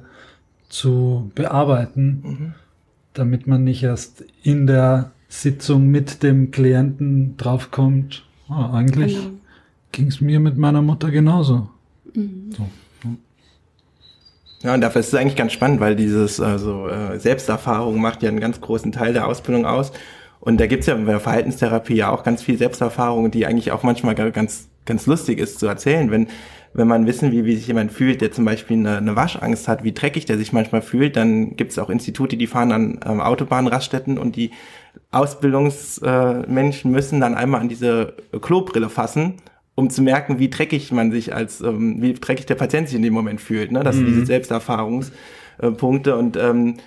zu bearbeiten, mhm. damit man nicht erst in der Sitzung mit dem Klienten draufkommt, oh, eigentlich genau. ging es mir mit meiner Mutter genauso. Mhm. So. Ja, und dafür ist es eigentlich ganz spannend, weil dieses also äh, Selbsterfahrung macht ja einen ganz großen Teil der Ausbildung aus. Und da gibt's ja bei der Verhaltenstherapie ja auch ganz viel Selbsterfahrung, die eigentlich auch manchmal ganz, ganz lustig ist zu erzählen. Wenn, wenn man wissen, wie, wie sich jemand fühlt, der zum Beispiel eine, eine Waschangst hat, wie dreckig der sich manchmal fühlt, dann gibt's auch Institute, die fahren an ähm, Autobahnraststätten und die Ausbildungsmenschen äh, müssen dann einmal an diese Klobrille fassen um zu merken, wie dreckig man sich als, ähm, wie dreckig der Patient sich in dem Moment fühlt. Ne? Das mhm. sind diese Selbsterfahrungspunkte und ähm,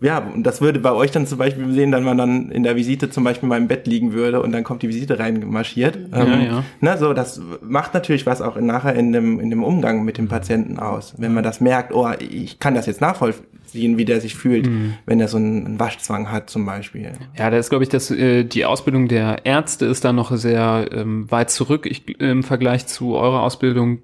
ja, und das würde bei euch dann zum Beispiel sehen, wenn man dann in der Visite zum Beispiel mal im Bett liegen würde und dann kommt die Visite reinmarschiert. Ja, ähm, ja. Na, so, das macht natürlich was auch in, nachher in dem, in dem Umgang mit dem Patienten aus. Wenn man das merkt, oh, ich kann das jetzt nachvollziehen, wie der sich fühlt, mhm. wenn er so einen Waschzwang hat zum Beispiel. Ja, da ist, glaube ich, dass äh, die Ausbildung der Ärzte ist da noch sehr ähm, weit zurück ich, im Vergleich zu eurer Ausbildung,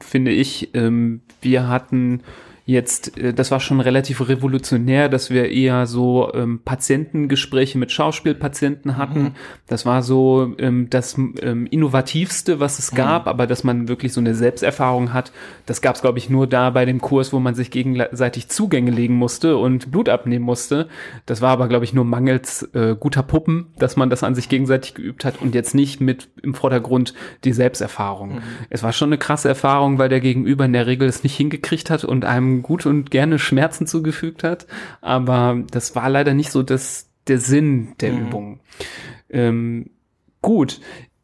finde ich. Ähm, wir hatten jetzt, äh, das war schon relativ revolutionär, dass wir eher so ähm, Patientengespräche mit Schauspielpatienten hatten. Mhm. Das war so ähm, das ähm, innovativste, was es gab, mhm. aber dass man wirklich so eine Selbsterfahrung hat, das gab es, glaube ich, nur da bei dem Kurs, wo man sich gegenseitig Zugänge legen musste und Blut abnehmen musste. Das war aber, glaube ich, nur mangels äh, guter Puppen, dass man das an sich gegenseitig geübt hat und jetzt nicht mit im Vordergrund die Selbsterfahrung. Mhm. Es war schon eine krasse Erfahrung, weil der Gegenüber in der Regel es nicht hingekriegt hat und einem gut und gerne Schmerzen zugefügt hat, aber das war leider nicht so das, der Sinn der mhm. Übung. Ähm, gut,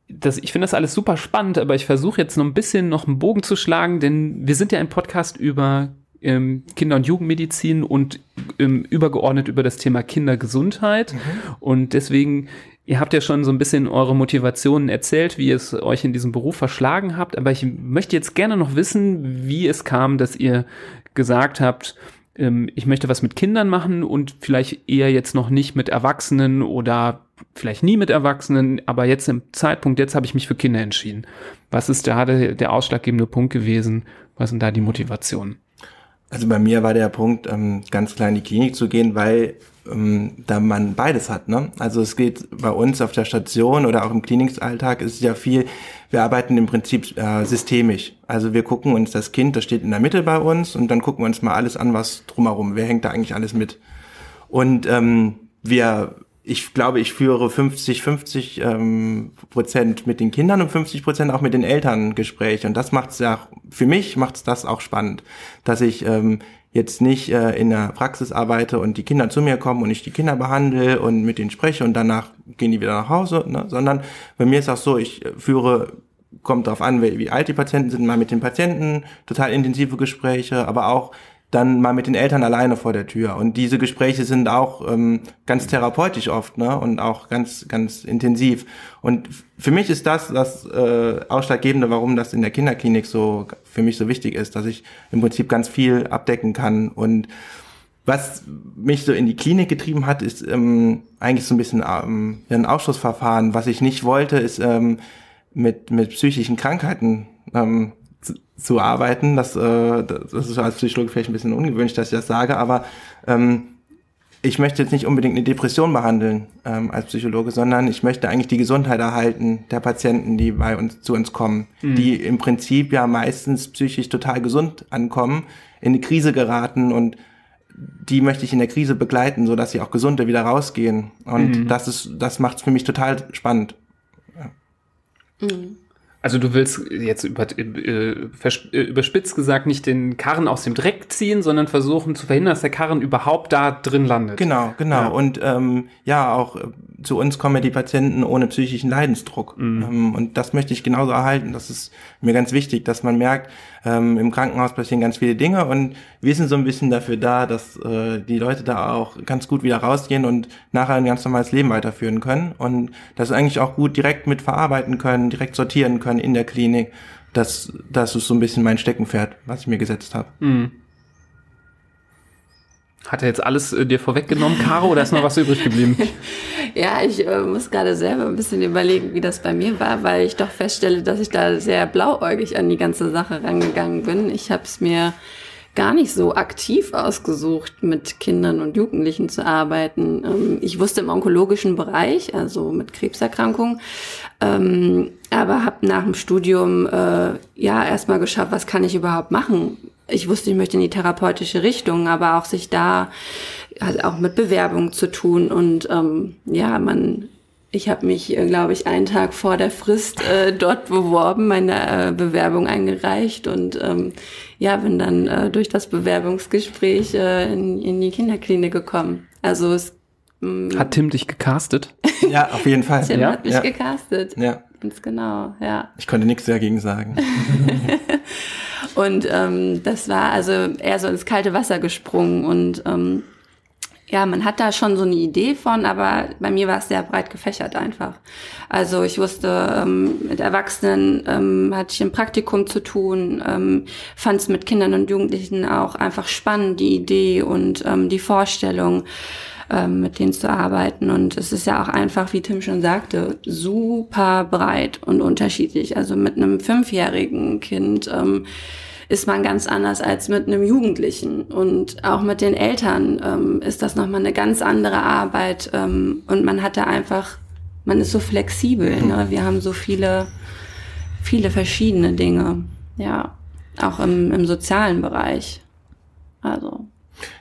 das, ich finde das alles super spannend, aber ich versuche jetzt noch ein bisschen noch einen Bogen zu schlagen, denn wir sind ja ein Podcast über ähm, Kinder- und Jugendmedizin und ähm, übergeordnet über das Thema Kindergesundheit. Mhm. Und deswegen Ihr habt ja schon so ein bisschen eure Motivationen erzählt, wie es euch in diesem Beruf verschlagen habt, aber ich möchte jetzt gerne noch wissen, wie es kam, dass ihr gesagt habt, ähm, ich möchte was mit Kindern machen und vielleicht eher jetzt noch nicht mit Erwachsenen oder vielleicht nie mit Erwachsenen, aber jetzt im Zeitpunkt, jetzt habe ich mich für Kinder entschieden. Was ist da der, der ausschlaggebende Punkt gewesen? Was sind da die Motivationen? Also bei mir war der Punkt, ähm, ganz klar in die Klinik zu gehen, weil ähm, da man beides hat. Ne? Also es geht bei uns auf der Station oder auch im Klinikalltag ist ja viel, wir arbeiten im Prinzip äh, systemisch. Also wir gucken uns das Kind, das steht in der Mitte bei uns und dann gucken wir uns mal alles an, was drumherum, wer hängt da eigentlich alles mit. Und ähm, wir ich glaube, ich führe 50, 50 ähm, Prozent mit den Kindern und 50 Prozent auch mit den Eltern Gespräche. Und das macht es ja, für mich macht es das auch spannend, dass ich ähm, jetzt nicht äh, in der Praxis arbeite und die Kinder zu mir kommen und ich die Kinder behandle und mit denen spreche und danach gehen die wieder nach Hause, ne? sondern bei mir ist auch so, ich führe kommt darauf an, wie, wie alt die Patienten sind, mal mit den Patienten total intensive Gespräche, aber auch dann mal mit den Eltern alleine vor der Tür. Und diese Gespräche sind auch ähm, ganz therapeutisch oft, ne? Und auch ganz, ganz intensiv. Und für mich ist das das äh, Ausschlaggebende, warum das in der Kinderklinik so für mich so wichtig ist, dass ich im Prinzip ganz viel abdecken kann. Und was mich so in die Klinik getrieben hat, ist ähm, eigentlich so ein bisschen ähm, ein Ausschussverfahren. Was ich nicht wollte, ist ähm, mit, mit psychischen Krankheiten ähm, zu arbeiten. Das, äh, das ist als Psychologe vielleicht ein bisschen ungewöhnlich, dass ich das sage, aber ähm, ich möchte jetzt nicht unbedingt eine Depression behandeln ähm, als Psychologe, sondern ich möchte eigentlich die Gesundheit erhalten der Patienten, die bei uns zu uns kommen, mhm. die im Prinzip ja meistens psychisch total gesund ankommen, in eine Krise geraten und die möchte ich in der Krise begleiten, so dass sie auch gesunde wieder rausgehen. Und mhm. das ist, das macht es für mich total spannend. Mhm. Also du willst jetzt über, äh, äh, überspitzt gesagt nicht den Karren aus dem Dreck ziehen, sondern versuchen zu verhindern, dass der Karren überhaupt da drin landet. Genau, genau. Ja. Und ähm, ja, auch äh, zu uns kommen ja die Patienten ohne psychischen Leidensdruck. Mhm. Ähm, und das möchte ich genauso erhalten. Das ist mir ganz wichtig, dass man merkt, ähm, im Krankenhaus passieren ganz viele Dinge und wir sind so ein bisschen dafür da, dass äh, die Leute da auch ganz gut wieder rausgehen und nachher ein ganz normales Leben weiterführen können und das eigentlich auch gut direkt mit verarbeiten können, direkt sortieren können in der Klinik. Das, das ist so ein bisschen mein Steckenpferd, was ich mir gesetzt habe. Mhm. Hat er jetzt alles äh, dir vorweggenommen, Caro, oder ist noch was übrig geblieben? [LAUGHS] ja, ich äh, muss gerade selber ein bisschen überlegen, wie das bei mir war, weil ich doch feststelle, dass ich da sehr blauäugig an die ganze Sache rangegangen bin. Ich habe es mir gar nicht so aktiv ausgesucht, mit Kindern und Jugendlichen zu arbeiten. Ähm, ich wusste im onkologischen Bereich, also mit Krebserkrankungen, ähm, aber habe nach dem Studium äh, ja erstmal geschaut, was kann ich überhaupt machen? Ich wusste, ich möchte in die therapeutische Richtung, aber auch sich da hat auch mit Bewerbung zu tun und ähm, ja, man ich habe mich, äh, glaube ich, einen Tag vor der Frist äh, dort beworben, meine äh, Bewerbung eingereicht und ähm, ja, bin dann äh, durch das Bewerbungsgespräch äh, in, in die Kinderklinik gekommen. Also es mm, hat Tim dich gecastet? Ja, auf jeden Fall. Tim ja? hat mich ja. gecastet. Ja. Ganz genau, ja. Ich konnte nichts dagegen sagen. [LAUGHS] Und ähm, das war also eher so ins kalte Wasser gesprungen und ähm, ja, man hat da schon so eine Idee von, aber bei mir war es sehr breit gefächert einfach. Also ich wusste, ähm, mit Erwachsenen ähm, hatte ich ein Praktikum zu tun, ähm, fand es mit Kindern und Jugendlichen auch einfach spannend, die Idee und ähm, die Vorstellung, ähm, mit denen zu arbeiten. Und es ist ja auch einfach, wie Tim schon sagte, super breit und unterschiedlich. Also mit einem fünfjährigen Kind ähm, ist man ganz anders als mit einem Jugendlichen. Und auch mit den Eltern ähm, ist das nochmal eine ganz andere Arbeit. Ähm, und man hat da einfach, man ist so flexibel. Ne? Wir haben so viele, viele verschiedene Dinge. Ja, auch im, im sozialen Bereich. Also.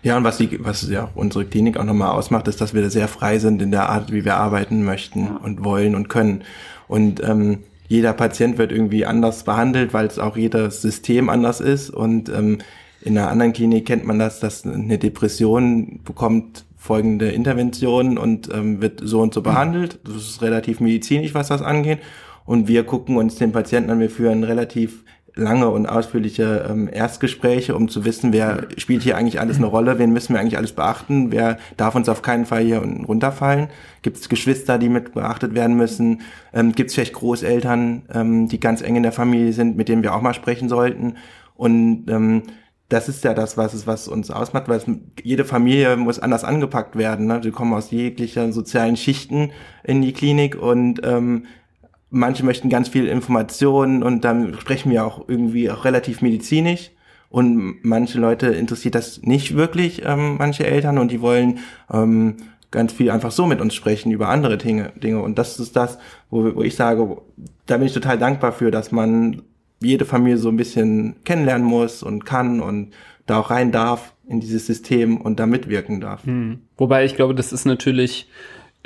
Ja, und was, die, was ja unsere Klinik auch nochmal ausmacht, ist, dass wir sehr frei sind in der Art, wie wir arbeiten möchten ja. und wollen und können. Und ähm, jeder Patient wird irgendwie anders behandelt, weil es auch jedes System anders ist. Und ähm, in einer anderen Klinik kennt man das, dass eine Depression bekommt folgende Intervention und ähm, wird so und so mhm. behandelt. Das ist relativ medizinisch, was das angeht. Und wir gucken uns den Patienten an, wir führen relativ lange und ausführliche ähm, Erstgespräche, um zu wissen, wer spielt hier eigentlich alles eine Rolle, wen müssen wir eigentlich alles beachten, wer darf uns auf keinen Fall hier unten runterfallen. Gibt es Geschwister, die mit beachtet werden müssen? Ähm, Gibt es vielleicht Großeltern, ähm, die ganz eng in der Familie sind, mit denen wir auch mal sprechen sollten? Und ähm, das ist ja das, was es, was uns ausmacht, weil es, jede Familie muss anders angepackt werden. Ne? Die kommen aus jeglicher sozialen Schichten in die Klinik und ähm, manche möchten ganz viel Informationen und dann sprechen wir auch irgendwie auch relativ medizinisch. Und manche Leute interessiert das nicht wirklich, ähm, manche Eltern, und die wollen ähm, ganz viel einfach so mit uns sprechen über andere Dinge. Dinge. Und das ist das, wo, wo ich sage, da bin ich total dankbar für, dass man jede Familie so ein bisschen kennenlernen muss und kann und da auch rein darf in dieses System und da mitwirken darf. Hm. Wobei ich glaube, das ist natürlich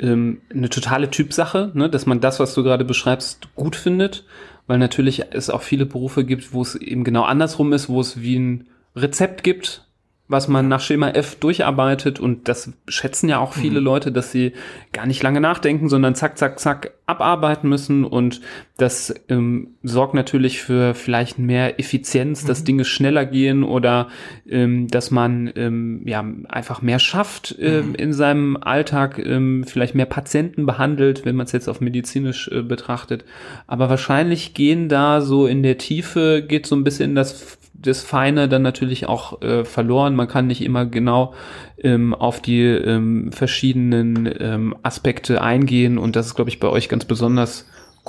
ähm, eine totale Typsache, ne? dass man das, was du gerade beschreibst, gut findet, weil natürlich es auch viele Berufe gibt, wo es eben genau andersrum ist, wo es wie ein Rezept gibt, was man nach Schema F durcharbeitet und das schätzen ja auch viele mhm. Leute, dass sie gar nicht lange nachdenken, sondern zack, zack, zack abarbeiten müssen und das ähm, sorgt natürlich für vielleicht mehr Effizienz, dass mhm. Dinge schneller gehen oder ähm, dass man ähm, ja einfach mehr schafft ähm, mhm. in seinem Alltag, ähm, vielleicht mehr Patienten behandelt, wenn man es jetzt auf medizinisch äh, betrachtet. Aber wahrscheinlich gehen da so in der Tiefe geht so ein bisschen das das Feine dann natürlich auch äh, verloren. Man kann nicht immer genau ähm, auf die ähm, verschiedenen ähm, Aspekte eingehen und das ist, glaube ich, bei euch ganz besonders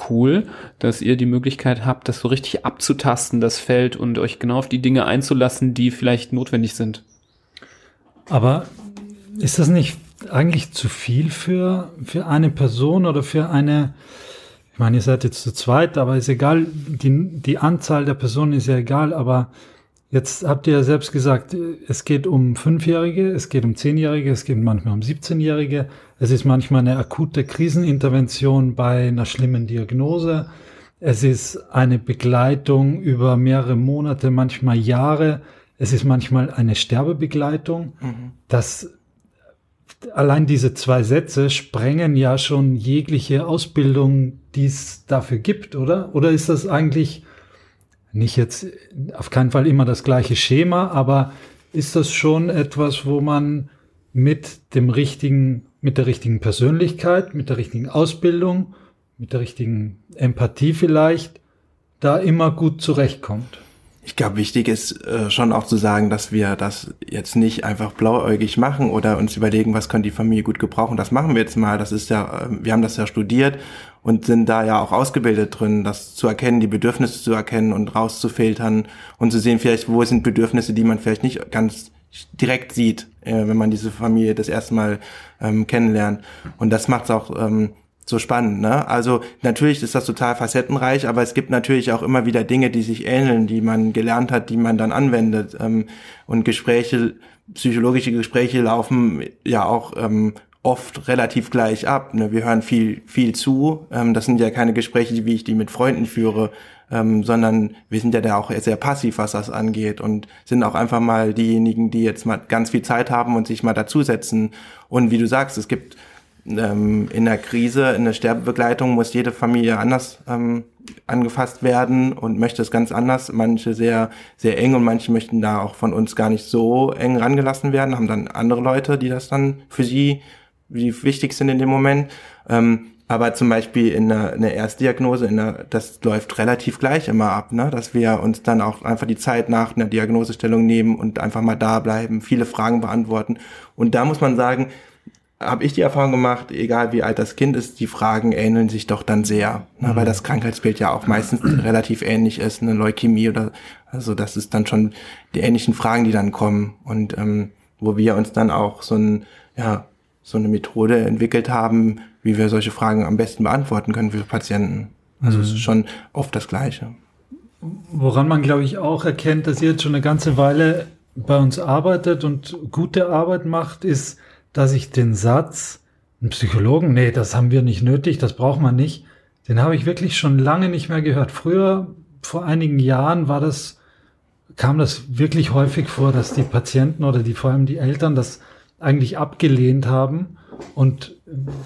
cool, dass ihr die Möglichkeit habt, das so richtig abzutasten, das Feld und euch genau auf die Dinge einzulassen, die vielleicht notwendig sind. Aber ist das nicht eigentlich zu viel für, für eine Person oder für eine, ich meine, ihr seid jetzt zu zweit, aber ist egal, die, die Anzahl der Personen ist ja egal, aber jetzt habt ihr ja selbst gesagt, es geht um Fünfjährige, es geht um Zehnjährige, es geht manchmal um 17-Jährige, es ist manchmal eine akute Krisenintervention bei einer schlimmen Diagnose, es ist eine Begleitung über mehrere Monate, manchmal Jahre, es ist manchmal eine Sterbebegleitung. Mhm. Das allein diese zwei Sätze sprengen ja schon jegliche Ausbildung, die es dafür gibt, oder? Oder ist das eigentlich nicht jetzt auf keinen Fall immer das gleiche Schema, aber ist das schon etwas, wo man mit dem richtigen, mit der richtigen Persönlichkeit, mit der richtigen Ausbildung, mit der richtigen Empathie vielleicht, da immer gut zurechtkommt? Ich glaube, wichtig ist äh, schon auch zu sagen, dass wir das jetzt nicht einfach blauäugig machen oder uns überlegen, was könnte die Familie gut gebrauchen. Das machen wir jetzt mal. Das ist ja, äh, wir haben das ja studiert und sind da ja auch ausgebildet drin, das zu erkennen, die Bedürfnisse zu erkennen und rauszufiltern und zu sehen, vielleicht, wo sind Bedürfnisse, die man vielleicht nicht ganz direkt sieht, äh, wenn man diese Familie das erste Mal ähm, kennenlernt. Und das macht es auch ähm, so spannend. Ne? Also natürlich ist das total facettenreich, aber es gibt natürlich auch immer wieder Dinge, die sich ähneln, die man gelernt hat, die man dann anwendet. Ähm, und Gespräche, psychologische Gespräche laufen ja auch ähm, oft relativ gleich ab. Ne? Wir hören viel, viel zu. Ähm, das sind ja keine Gespräche, wie ich die mit Freunden führe, ähm, sondern wir sind ja da auch sehr passiv, was das angeht und sind auch einfach mal diejenigen, die jetzt mal ganz viel Zeit haben und sich mal dazusetzen. Und wie du sagst, es gibt ähm, in der Krise, in der Sterbebegleitung muss jede Familie anders ähm, angefasst werden und möchte es ganz anders. Manche sehr, sehr eng und manche möchten da auch von uns gar nicht so eng rangelassen werden, haben dann andere Leute, die das dann für sie wie wichtig sind in dem Moment. Ähm, aber zum Beispiel in der, in der Erstdiagnose, in der, das läuft relativ gleich immer ab, ne? dass wir uns dann auch einfach die Zeit nach einer Diagnosestellung nehmen und einfach mal da bleiben, viele Fragen beantworten. Und da muss man sagen, habe ich die Erfahrung gemacht, egal wie alt das Kind ist, die Fragen ähneln sich doch dann sehr, ne, weil mhm. das Krankheitsbild ja auch meistens [CLEARS THROAT] relativ ähnlich ist, eine Leukämie oder also das ist dann schon die ähnlichen Fragen, die dann kommen und ähm, wo wir uns dann auch so ein ja so eine Methode entwickelt haben, wie wir solche Fragen am besten beantworten können für Patienten. Also mhm. es ist schon oft das Gleiche. Woran man glaube ich auch erkennt, dass ihr jetzt schon eine ganze Weile bei uns arbeitet und gute Arbeit macht, ist dass ich den Satz, ein Psychologen, nee, das haben wir nicht nötig, das braucht man nicht, den habe ich wirklich schon lange nicht mehr gehört. Früher, vor einigen Jahren, war das, kam das wirklich häufig vor, dass die Patienten oder die, vor allem die Eltern das eigentlich abgelehnt haben und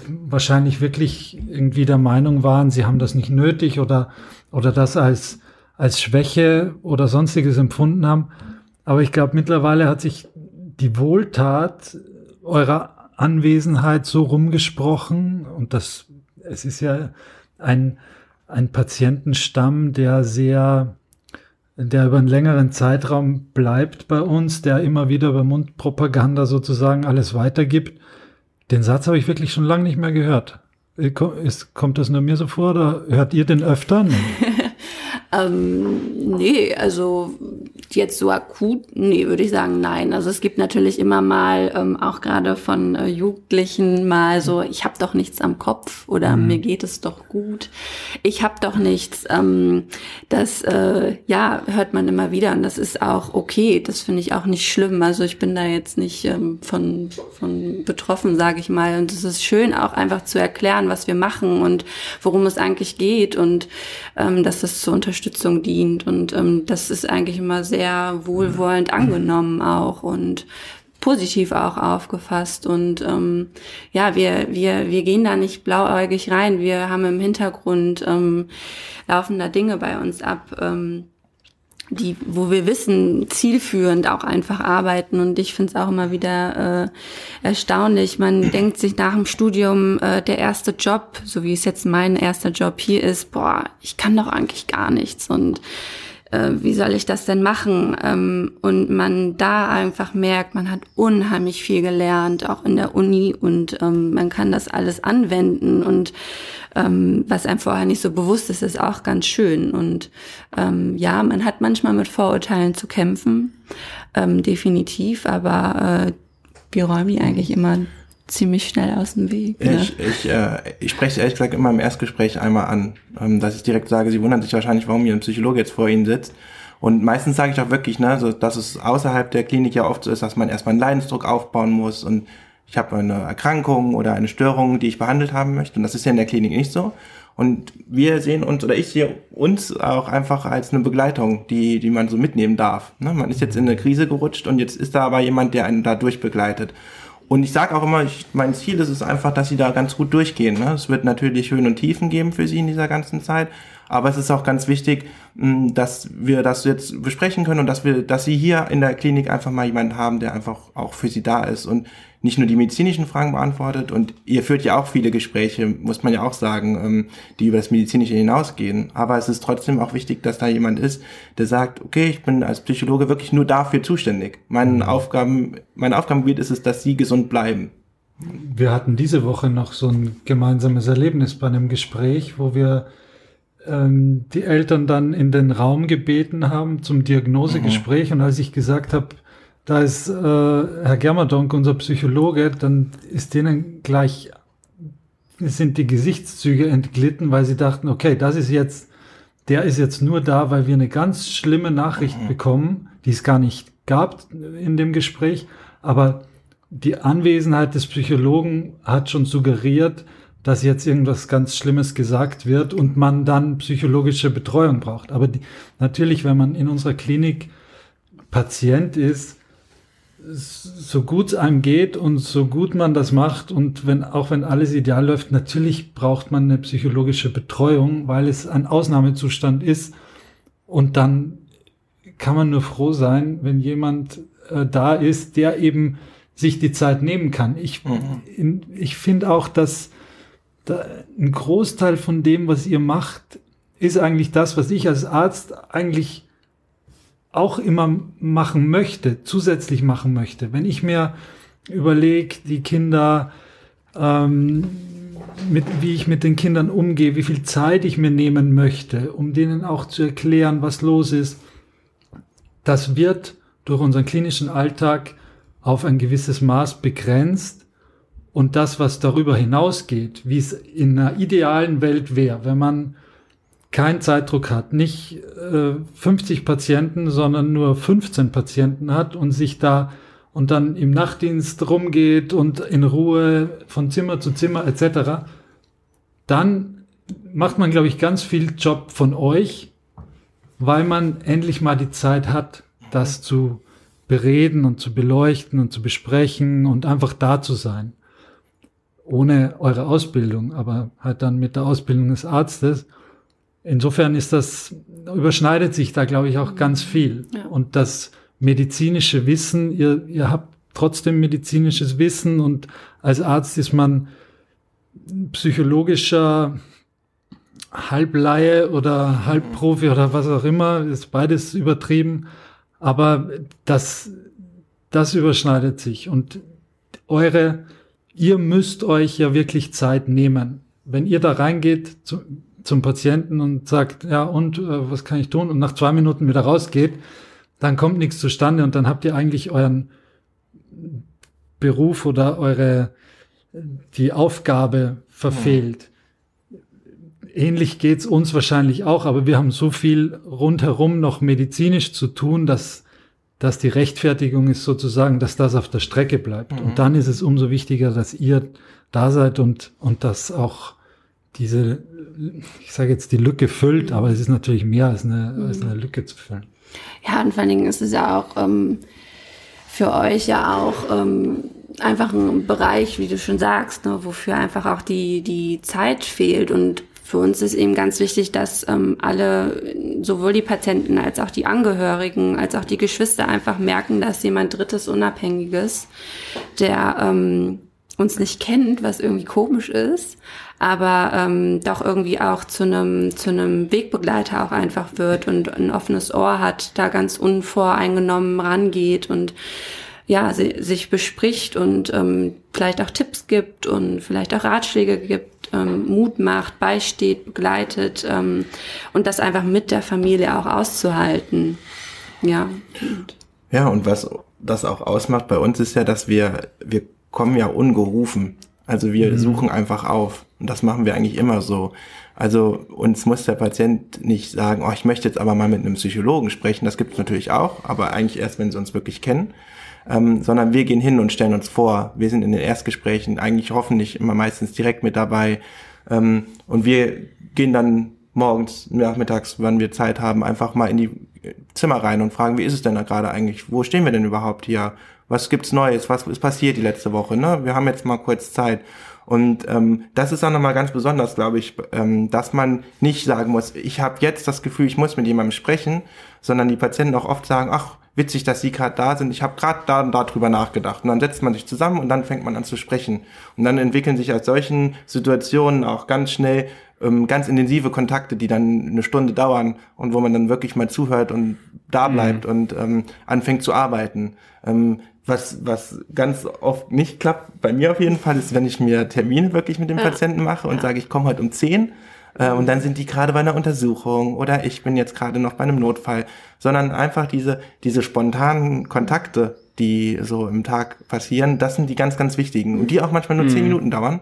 wahrscheinlich wirklich irgendwie der Meinung waren, sie haben das nicht nötig oder, oder das als, als Schwäche oder sonstiges empfunden haben. Aber ich glaube, mittlerweile hat sich die Wohltat eurer Anwesenheit so rumgesprochen und das, es ist ja ein, ein Patientenstamm, der sehr, der über einen längeren Zeitraum bleibt bei uns, der immer wieder bei Mundpropaganda sozusagen alles weitergibt. Den Satz habe ich wirklich schon lange nicht mehr gehört. Ist, kommt das nur mir so vor oder hört ihr den öfter? [LAUGHS] ähm, nee, also Jetzt so akut, nee, würde ich sagen, nein. Also es gibt natürlich immer mal, ähm, auch gerade von äh, Jugendlichen, mal so, ich habe doch nichts am Kopf oder mhm. mir geht es doch gut. Ich habe doch nichts. Ähm, das, äh, ja, hört man immer wieder und das ist auch okay. Das finde ich auch nicht schlimm. Also ich bin da jetzt nicht ähm, von, von betroffen, sage ich mal. Und es ist schön auch einfach zu erklären, was wir machen und worum es eigentlich geht und ähm, dass das zur Unterstützung dient. Und ähm, das ist eigentlich immer sehr sehr wohlwollend angenommen auch und positiv auch aufgefasst und ähm, ja wir wir wir gehen da nicht blauäugig rein wir haben im Hintergrund ähm, laufen da Dinge bei uns ab ähm, die, wo wir wissen, zielführend auch einfach arbeiten. Und ich finde es auch immer wieder äh, erstaunlich. Man [CLEARS THROAT] denkt sich nach dem Studium, äh, der erste Job, so wie es jetzt mein erster Job hier ist, boah, ich kann doch eigentlich gar nichts. Und äh, wie soll ich das denn machen? Ähm, und man da einfach merkt, man hat unheimlich viel gelernt, auch in der Uni und ähm, man kann das alles anwenden und ähm, was einem vorher nicht so bewusst ist, ist auch ganz schön. Und ähm, ja, man hat manchmal mit Vorurteilen zu kämpfen, ähm, definitiv, aber äh, wir räumen die eigentlich immer ziemlich schnell aus dem Weg. Ne? Ich, ich, äh, ich spreche ehrlich gesagt immer im Erstgespräch einmal an, ähm, dass ich direkt sage, Sie wundern sich wahrscheinlich, warum ein Psychologe jetzt vor Ihnen sitzt. Und meistens sage ich auch wirklich, ne, so, dass es außerhalb der Klinik ja oft so ist, dass man erstmal einen Leidensdruck aufbauen muss und ich habe eine Erkrankung oder eine Störung, die ich behandelt haben möchte. Und das ist ja in der Klinik nicht so. Und wir sehen uns, oder ich sehe uns auch einfach als eine Begleitung, die, die man so mitnehmen darf. Ne? Man ist jetzt in eine Krise gerutscht und jetzt ist da aber jemand, der einen da durchbegleitet. Und ich sage auch immer, ich, mein Ziel ist es einfach, dass sie da ganz gut durchgehen. Ne? Es wird natürlich Höhen und Tiefen geben für sie in dieser ganzen Zeit, aber es ist auch ganz wichtig, dass wir das jetzt besprechen können und dass wir, dass sie hier in der Klinik einfach mal jemanden haben, der einfach auch für sie da ist und nicht nur die medizinischen Fragen beantwortet und ihr führt ja auch viele Gespräche, muss man ja auch sagen, ähm, die über das Medizinische hinausgehen. Aber es ist trotzdem auch wichtig, dass da jemand ist, der sagt, okay, ich bin als Psychologe wirklich nur dafür zuständig. Mein mhm. Aufgaben, mein Aufgabengebiet ist es, dass sie gesund bleiben. Wir hatten diese Woche noch so ein gemeinsames Erlebnis bei einem Gespräch, wo wir ähm, die Eltern dann in den Raum gebeten haben zum Diagnosegespräch. Mhm. Und als ich gesagt habe, da ist äh, Herr Germerdonk, unser Psychologe, dann ist denen gleich, sind die Gesichtszüge entglitten, weil sie dachten, okay, das ist jetzt, der ist jetzt nur da, weil wir eine ganz schlimme Nachricht mhm. bekommen, die es gar nicht gab in dem Gespräch, aber die Anwesenheit des Psychologen hat schon suggeriert, dass jetzt irgendwas ganz Schlimmes gesagt wird und man dann psychologische Betreuung braucht. Aber die, natürlich, wenn man in unserer Klinik Patient ist, so gut es einem geht und so gut man das macht und wenn, auch wenn alles ideal läuft, natürlich braucht man eine psychologische Betreuung, weil es ein Ausnahmezustand ist und dann kann man nur froh sein, wenn jemand äh, da ist, der eben sich die Zeit nehmen kann. Ich, mhm. ich finde auch, dass da ein Großteil von dem, was ihr macht, ist eigentlich das, was ich als Arzt eigentlich auch immer machen möchte, zusätzlich machen möchte. Wenn ich mir überlege, die Kinder, ähm, mit, wie ich mit den Kindern umgehe, wie viel Zeit ich mir nehmen möchte, um denen auch zu erklären, was los ist, das wird durch unseren klinischen Alltag auf ein gewisses Maß begrenzt. Und das, was darüber hinausgeht, wie es in einer idealen Welt wäre, wenn man keinen Zeitdruck hat, nicht äh, 50 Patienten, sondern nur 15 Patienten hat und sich da und dann im Nachtdienst rumgeht und in Ruhe von Zimmer zu Zimmer etc., dann macht man, glaube ich, ganz viel Job von euch, weil man endlich mal die Zeit hat, das zu bereden und zu beleuchten und zu besprechen und einfach da zu sein. Ohne eure Ausbildung, aber halt dann mit der Ausbildung des Arztes. Insofern ist das, überschneidet sich da, glaube ich, auch ganz viel. Ja. Und das medizinische Wissen, ihr, ihr habt trotzdem medizinisches Wissen und als Arzt ist man psychologischer Halbleihe oder Halbprofi oder was auch immer, ist beides übertrieben. Aber das, das überschneidet sich und eure, ihr müsst euch ja wirklich Zeit nehmen. Wenn ihr da reingeht, zum Patienten und sagt, ja, und äh, was kann ich tun? Und nach zwei Minuten wieder rausgeht, dann kommt nichts zustande und dann habt ihr eigentlich euren Beruf oder eure die Aufgabe verfehlt. Ähnlich geht's uns wahrscheinlich auch, aber wir haben so viel rundherum noch medizinisch zu tun, dass, dass die Rechtfertigung ist sozusagen, dass das auf der Strecke bleibt. Mhm. Und dann ist es umso wichtiger, dass ihr da seid und, und dass auch diese, ich sage jetzt die Lücke füllt, aber es ist natürlich mehr als eine, als eine Lücke zu füllen. Ja, und vor allen Dingen ist es ja auch ähm, für euch ja auch ähm, einfach ein Bereich, wie du schon sagst, ne, wofür einfach auch die, die Zeit fehlt. Und für uns ist eben ganz wichtig, dass ähm, alle, sowohl die Patienten als auch die Angehörigen, als auch die Geschwister einfach merken, dass jemand Drittes, Unabhängiges, der ähm, uns nicht kennt, was irgendwie komisch ist, aber ähm, doch irgendwie auch zu einem zu einem Wegbegleiter auch einfach wird und ein offenes Ohr hat, da ganz unvoreingenommen rangeht und ja, si sich bespricht und ähm, vielleicht auch Tipps gibt und vielleicht auch Ratschläge gibt, ähm, Mut macht, beisteht, begleitet ähm, und das einfach mit der Familie auch auszuhalten. Ja. Ja, und was das auch ausmacht bei uns ist ja, dass wir, wir kommen ja ungerufen. Also wir suchen einfach auf. Und das machen wir eigentlich immer so. Also uns muss der Patient nicht sagen, oh, ich möchte jetzt aber mal mit einem Psychologen sprechen. Das gibt es natürlich auch, aber eigentlich erst, wenn sie uns wirklich kennen. Ähm, sondern wir gehen hin und stellen uns vor. Wir sind in den Erstgesprächen eigentlich hoffentlich immer meistens direkt mit dabei. Ähm, und wir gehen dann morgens, nachmittags, wann wir Zeit haben, einfach mal in die Zimmer rein und fragen, wie ist es denn da gerade eigentlich? Wo stehen wir denn überhaupt hier? Was gibt's Neues? Was ist passiert die letzte Woche? Ne? Wir haben jetzt mal kurz Zeit. Und ähm, das ist auch nochmal ganz besonders, glaube ich, ähm, dass man nicht sagen muss, ich habe jetzt das Gefühl, ich muss mit jemandem sprechen, sondern die Patienten auch oft sagen, ach, witzig, dass Sie gerade da sind. Ich habe gerade da und da drüber nachgedacht. Und dann setzt man sich zusammen und dann fängt man an zu sprechen. Und dann entwickeln sich aus solchen Situationen auch ganz schnell ähm, ganz intensive Kontakte, die dann eine Stunde dauern und wo man dann wirklich mal zuhört und da bleibt und ähm, anfängt zu arbeiten. Ähm, was, was ganz oft nicht klappt, bei mir auf jeden Fall, ist, wenn ich mir Termine wirklich mit dem Ja. Patienten mache und sage, ich komme heute um 10 äh, und dann sind die gerade bei einer Untersuchung oder ich bin jetzt gerade noch bei einem Notfall, sondern einfach diese, diese spontanen Kontakte, die so im Tag passieren, das sind die ganz, ganz wichtigen und die auch manchmal nur 10 Minuten dauern.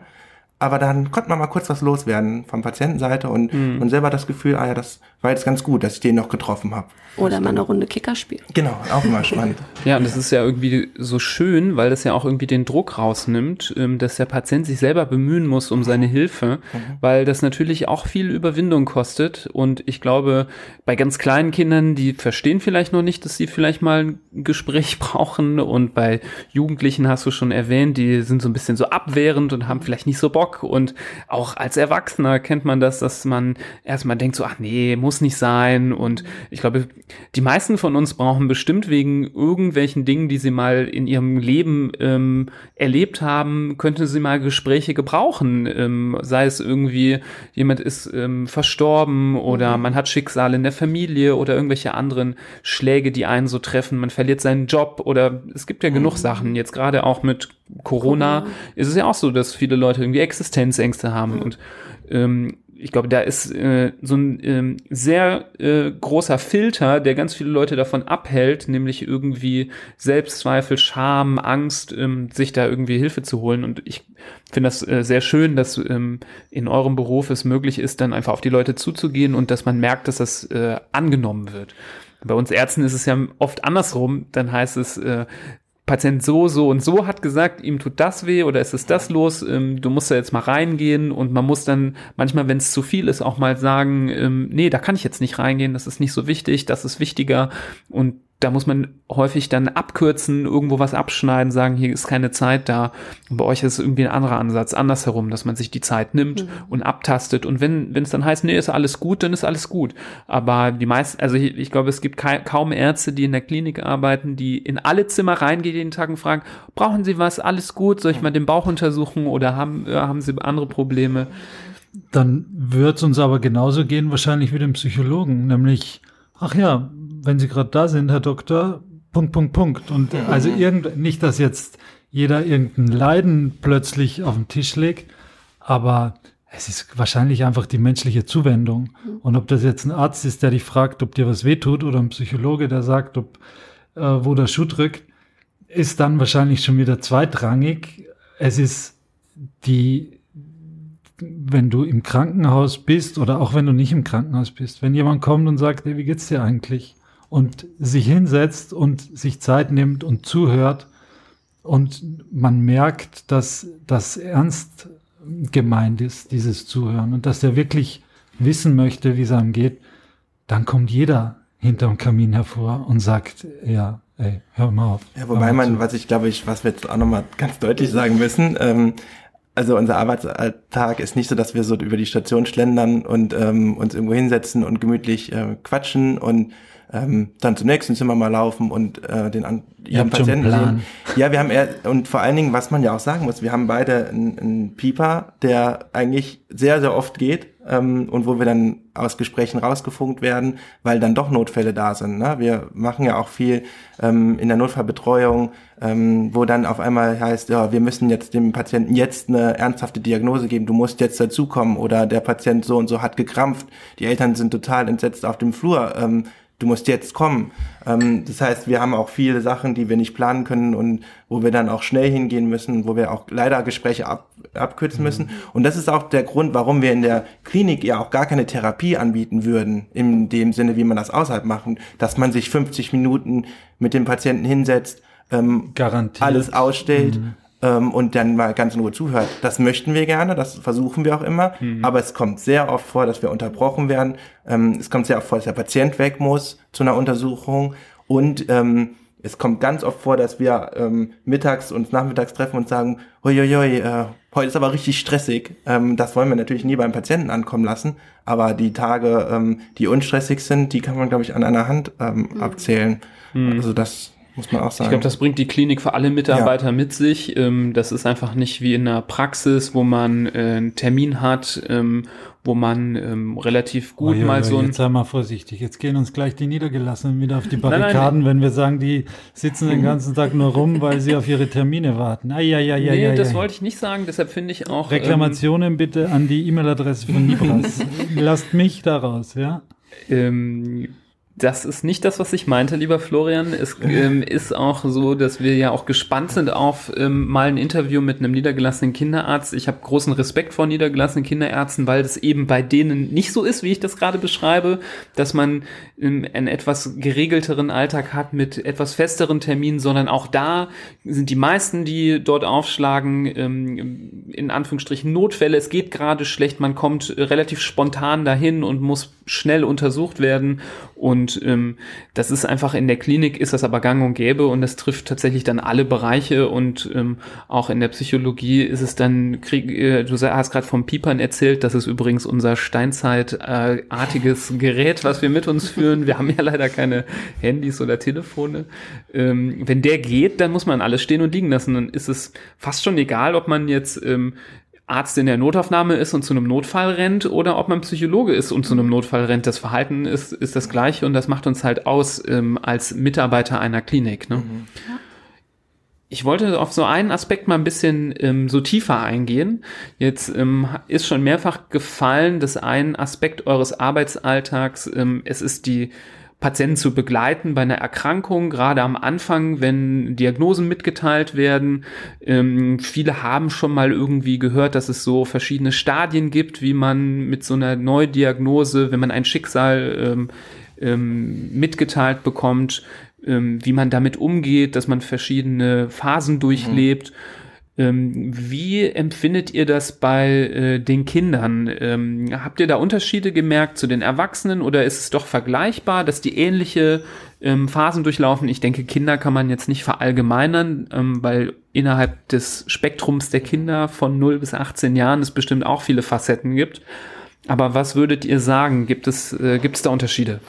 Aber dann konnte man mal kurz was loswerden von Patientenseite und, und selber das Gefühl, ah ja, das war jetzt ganz gut, dass ich den noch getroffen habe. Oder mal eine Runde Kicker spielen. Genau, auch immer spannend. [LAUGHS] Ja, und das ist ja irgendwie so schön, weil das ja auch irgendwie den Druck rausnimmt, ähm, dass der Patient sich selber bemühen muss um seine Hilfe, weil das natürlich auch viel Überwindung kostet. Und ich glaube, bei ganz kleinen Kindern, die verstehen vielleicht noch nicht, dass sie vielleicht mal ein Gespräch [LAUGHS] brauchen. Und bei Jugendlichen hast du schon erwähnt, die sind so ein bisschen so abwehrend und haben vielleicht nicht so Bock. Und auch als Erwachsener kennt man das, dass man erstmal denkt so, ach nee, muss nicht sein. Und ich glaube, die meisten von uns brauchen bestimmt wegen irgendwelchen Dingen, die sie mal in ihrem Leben ähm, erlebt haben, könnten sie mal Gespräche gebrauchen. Ähm, sei es irgendwie, jemand ist ähm, verstorben oder man hat Schicksale in der Familie oder irgendwelche anderen Schläge, die einen so treffen. Man verliert seinen Job oder es gibt ja genug Sachen. Jetzt gerade auch mit Corona ist es ja auch so, dass viele Leute irgendwie Existenzängste haben und ähm, ich glaube, da ist äh, so ein ähm, sehr äh, großer Filter, der ganz viele Leute davon abhält, nämlich irgendwie Selbstzweifel, Scham, Angst, ähm, sich da irgendwie Hilfe zu holen. Und ich finde das äh, sehr schön, dass ähm, in eurem Beruf es möglich ist, dann einfach auf die Leute zuzugehen und dass man merkt, dass das äh, angenommen wird. Bei uns Ärzten ist es ja oft andersrum. Dann heißt es, äh, Patient so, so und so hat gesagt, ihm tut das weh oder ist es das los, ähm, du musst da jetzt mal reingehen und man muss dann manchmal, wenn es zu viel ist, auch mal sagen, ähm, nee, da kann ich jetzt nicht reingehen, das ist nicht so wichtig, das ist wichtiger und da muss man häufig dann abkürzen, irgendwo was abschneiden, sagen, hier ist keine Zeit da. Und bei euch ist es irgendwie ein anderer Ansatz, andersherum, dass man sich die Zeit nimmt und abtastet. Und wenn wenn es dann heißt, nee, ist alles gut, dann ist alles gut. Aber die meisten, also ich, ich glaube, es gibt kei- kaum Ärzte, die in der Klinik arbeiten, die in alle Zimmer reingehen jeden Tag und fragen, brauchen Sie was, alles gut, soll ich mal den Bauch untersuchen oder haben, äh, haben Sie andere Probleme? Dann wird es uns aber genauso gehen, wahrscheinlich wie dem Psychologen, nämlich, ach ja, wenn Sie gerade da sind, Herr Doktor, Punkt, Punkt, Punkt. Und also irgend, nicht, dass jetzt jeder irgendein Leiden plötzlich auf den Tisch legt, aber es ist wahrscheinlich einfach die menschliche Zuwendung. Mhm. Und ob das jetzt ein Arzt ist, der dich fragt, ob dir was wehtut, oder ein Psychologe, der sagt, ob, äh, wo der Schuh drückt, ist dann wahrscheinlich schon wieder zweitrangig. Es ist die, wenn du im Krankenhaus bist oder auch wenn du nicht im Krankenhaus bist, wenn jemand kommt und sagt, hey, wie geht's dir eigentlich? Und sich hinsetzt und sich Zeit nimmt und zuhört und man merkt, dass das ernst gemeint ist, dieses Zuhören und dass er wirklich wissen möchte, wie es einem geht, dann kommt jeder hinterm Kamin hervor und sagt, ja, ey, hör mal auf. Ja, wobei man, zu. was ich glaube ich, was wir jetzt auch nochmal ganz deutlich sagen müssen, ähm, also unser Arbeitsalltag ist nicht so, dass wir so über die Station schlendern und ähm, uns irgendwo hinsetzen und gemütlich äh, quatschen und ähm, dann zum nächsten Zimmer mal laufen und äh, den an, ihren Patienten sehen. Ja, wir haben eher, und vor allen Dingen, was man ja auch sagen muss, wir haben beide einen, einen Pieper, der eigentlich sehr, sehr oft geht ähm, und wo wir dann aus Gesprächen rausgefunkt werden, weil dann doch Notfälle da sind. Ne? Wir machen ja auch viel ähm, in der Notfallbetreuung, ähm, wo dann auf einmal heißt, ja, wir müssen jetzt dem Patienten jetzt eine ernsthafte Diagnose geben, du musst jetzt dazukommen oder der Patient so und so hat gekrampft, die Eltern sind total entsetzt auf dem Flur. Ähm, du musst jetzt kommen. Ähm, das heißt, wir haben auch viele Sachen, die wir nicht planen können und wo wir dann auch schnell hingehen müssen, wo wir auch leider Gespräche ab, abkürzen mhm. müssen. Und das ist auch der Grund, warum wir in der Klinik ja auch gar keine Therapie anbieten würden, in dem Sinne, wie man das außerhalb machen, dass man sich 50 Minuten mit dem Patienten hinsetzt, ähm, alles ausstellt, mhm ähm, und dann mal ganz in Ruhe zuhört. Das möchten wir gerne, das versuchen wir auch immer, mhm. aber es kommt sehr oft vor, dass wir unterbrochen werden. Ähm, es kommt sehr oft vor, dass der Patient weg muss zu einer Untersuchung und ähm, es kommt ganz oft vor, dass wir ähm, mittags und nachmittags treffen und sagen, uiuiui, äh, heute ist aber richtig stressig. Ähm, das wollen wir natürlich nie beim Patienten ankommen lassen, aber die Tage, ähm, die unstressig sind, die kann man, glaube ich, an einer Hand ähm, mhm. abzählen. Mhm. Also das muss man auch sagen. Ich glaube, das bringt die Klinik für alle Mitarbeiter ja. mit sich. Ähm, das ist einfach nicht wie in einer Praxis, wo man äh, einen Termin hat, ähm, wo man ähm, relativ gut oh, ja, mal so ein. Jetzt sei mal vorsichtig. Jetzt gehen uns gleich die Niedergelassenen wieder auf die Barrikaden, nein, nein, wenn wir sagen, die sitzen den ganzen Tag nur rum, weil sie auf ihre Termine warten. Ai, ai, ai, nee, ai, das wollte ich nicht sagen. Deshalb finde ich auch. Reklamationen ähm, bitte an die E-Mail-Adresse von Nibras. [LAUGHS] Lasst mich daraus, ja. Ähm, das ist nicht das, was ich meinte, lieber Florian. Es ähm, [LAUGHS] ist auch so, dass wir ja auch gespannt sind auf ähm, mal ein Interview mit einem niedergelassenen Kinderarzt. Ich habe großen Respekt vor niedergelassenen Kinderärzten, weil das eben bei denen nicht so ist, wie ich das gerade beschreibe, dass man ähm, einen etwas geregelteren Alltag hat mit etwas festeren Terminen, sondern auch da sind die meisten, die dort aufschlagen, ähm, in Anführungsstrichen Notfälle. Es geht gerade schlecht, man kommt relativ spontan dahin und muss schnell untersucht werden und ähm, das ist einfach in der Klinik ist das aber gang und gäbe und das trifft tatsächlich dann alle Bereiche und ähm, auch in der Psychologie ist es dann, krieg, äh, du hast gerade vom Piepern erzählt, das ist übrigens unser steinzeitartiges äh, Gerät, was wir mit uns führen. Wir haben ja leider keine Handys oder Telefone. Ähm, wenn der geht, dann muss man alles stehen und liegen lassen. Dann ist es fast schon egal, ob man jetzt ähm, Arzt in der Notaufnahme ist und zu einem Notfall rennt oder ob man Psychologe ist und zu einem Notfall rennt. Das Verhalten ist, ist das gleiche und das macht uns halt aus ähm, als Mitarbeiter einer Klinik. Ne? Mhm. Ich wollte auf so einen Aspekt mal ein bisschen ähm, so tiefer eingehen. Jetzt ähm, ist schon mehrfach gefallen, dass ein Aspekt eures Arbeitsalltags, ähm, es ist die Patienten zu begleiten bei einer Erkrankung, gerade am Anfang, wenn Diagnosen mitgeteilt werden. Ähm, viele haben schon mal irgendwie gehört, dass es so verschiedene Stadien gibt, wie man mit so einer Neudiagnose, wenn man ein Schicksal ähm, ähm, mitgeteilt bekommt, ähm, wie man damit umgeht, dass man verschiedene Phasen durchlebt. Mhm wie empfindet ihr das bei äh, den Kindern? Ähm, habt ihr da Unterschiede gemerkt zu den Erwachsenen oder ist es doch vergleichbar, dass die ähnliche ähm, Phasen durchlaufen? Ich denke, Kinder kann man jetzt nicht verallgemeinern, ähm, weil innerhalb des Spektrums der Kinder von 0 bis 18 Jahren es bestimmt auch viele Facetten gibt. Aber was würdet ihr sagen? Gibt es, äh, gibt es da Unterschiede?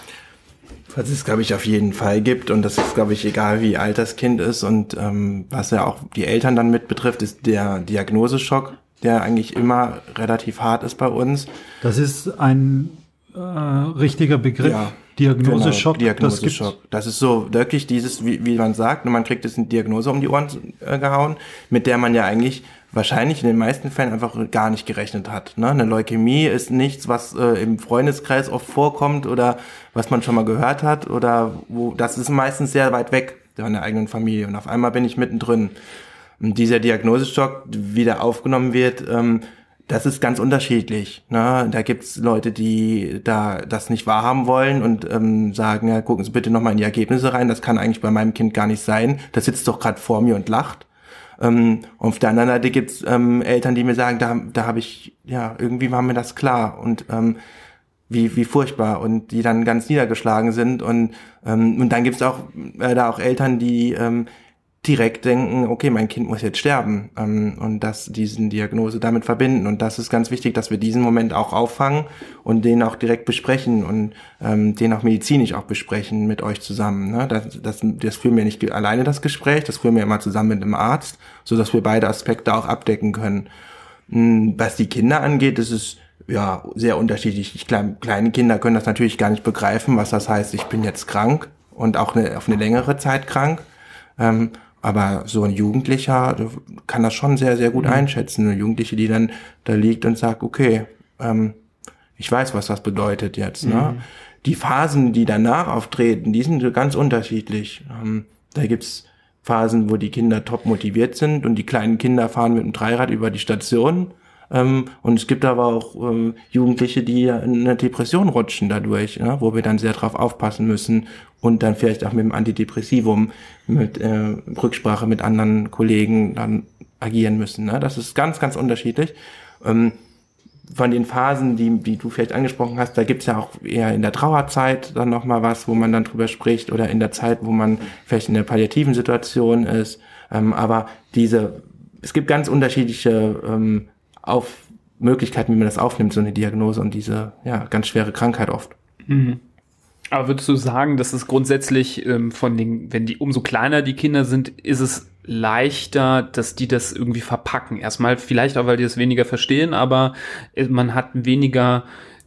Was es, glaube ich, auf jeden Fall gibt und das ist, glaube ich, egal wie alt das Kind ist und ähm, was ja auch die Eltern dann mit betrifft, ist der Diagnoseschock, der eigentlich immer relativ hart ist bei uns. Das ist ein äh, richtiger Begriff. Ja, Diagnoseschock. Genau, Diagnoseschock. Das, das, ist so wirklich dieses, wie, wie man sagt, man kriegt jetzt eine Diagnose um die Ohren äh, gehauen, mit der man ja eigentlich wahrscheinlich in den meisten Fällen einfach gar nicht gerechnet hat. Ne? Eine Leukämie ist nichts, was äh, im Freundeskreis oft vorkommt oder was man schon mal gehört hat oder wo das ist meistens sehr weit weg von der eigenen Familie und auf einmal bin ich mittendrin. Und dieser Diagnosestock wieder aufgenommen wird, ähm, das ist ganz unterschiedlich. Ne? Da gibt's Leute, die da das nicht wahrhaben wollen und ähm, sagen, ja, gucken Sie bitte nochmal in die Ergebnisse rein, das kann eigentlich bei meinem Kind gar nicht sein. Das sitzt doch gerade vor mir und lacht. Ähm, auf der anderen Seite gibt's ähm, Eltern, die mir sagen, da, da habe ich, ja, irgendwie war mir das klar und ähm, wie, wie furchtbar und die dann ganz niedergeschlagen sind und, ähm, und dann gibt's auch äh, da auch Eltern, die ähm, direkt denken, okay, mein Kind muss jetzt sterben ähm, und das diesen Diagnose damit verbinden und das ist ganz wichtig, dass wir diesen Moment auch auffangen und den auch direkt besprechen und ähm, den auch medizinisch auch besprechen mit euch zusammen. Ne? Das, das, das führen wir nicht alleine das Gespräch, das führen wir immer zusammen mit einem Arzt, so dass wir beide Aspekte auch abdecken können. Hm, was die Kinder angeht, ist es ja sehr unterschiedlich. Ich, kleine Kinder können das natürlich gar nicht begreifen, was das heißt, ich bin jetzt krank und auch eine, auf eine längere Zeit krank. Ähm, aber so ein Jugendlicher kann das schon sehr, sehr gut mhm. einschätzen. Eine Jugendliche, die dann da liegt und sagt, okay, ähm, ich weiß, was das bedeutet jetzt. Ne? Mhm. Die Phasen, die danach auftreten, die sind ganz unterschiedlich. Ähm, da gibt's Phasen, wo die Kinder top motiviert sind und die kleinen Kinder fahren mit dem Dreirad über die Station. Ähm, und es gibt aber auch ähm, Jugendliche, die in eine Depression rutschen dadurch, ja, wo wir dann sehr drauf aufpassen müssen und dann vielleicht auch mit dem Antidepressivum mit äh, Rücksprache mit anderen Kollegen dann agieren müssen. Ne? Das ist ganz, ganz unterschiedlich. Ähm, von den Phasen, die, die du vielleicht angesprochen hast, da gibt's ja auch eher in der Trauerzeit dann nochmal was, wo man dann drüber spricht oder in der Zeit, wo man vielleicht in der palliativen Situation ist. Ähm, aber diese, es gibt ganz unterschiedliche ähm, auf Möglichkeiten, wie man das aufnimmt, so eine Diagnose und diese ja, ganz schwere Krankheit oft. Mhm. Aber würdest du sagen, dass es grundsätzlich ähm, von den, wenn die umso kleiner die Kinder sind, ist es leichter, dass die das irgendwie verpacken? Erstmal vielleicht auch, weil die das weniger verstehen, aber äh, man hat weniger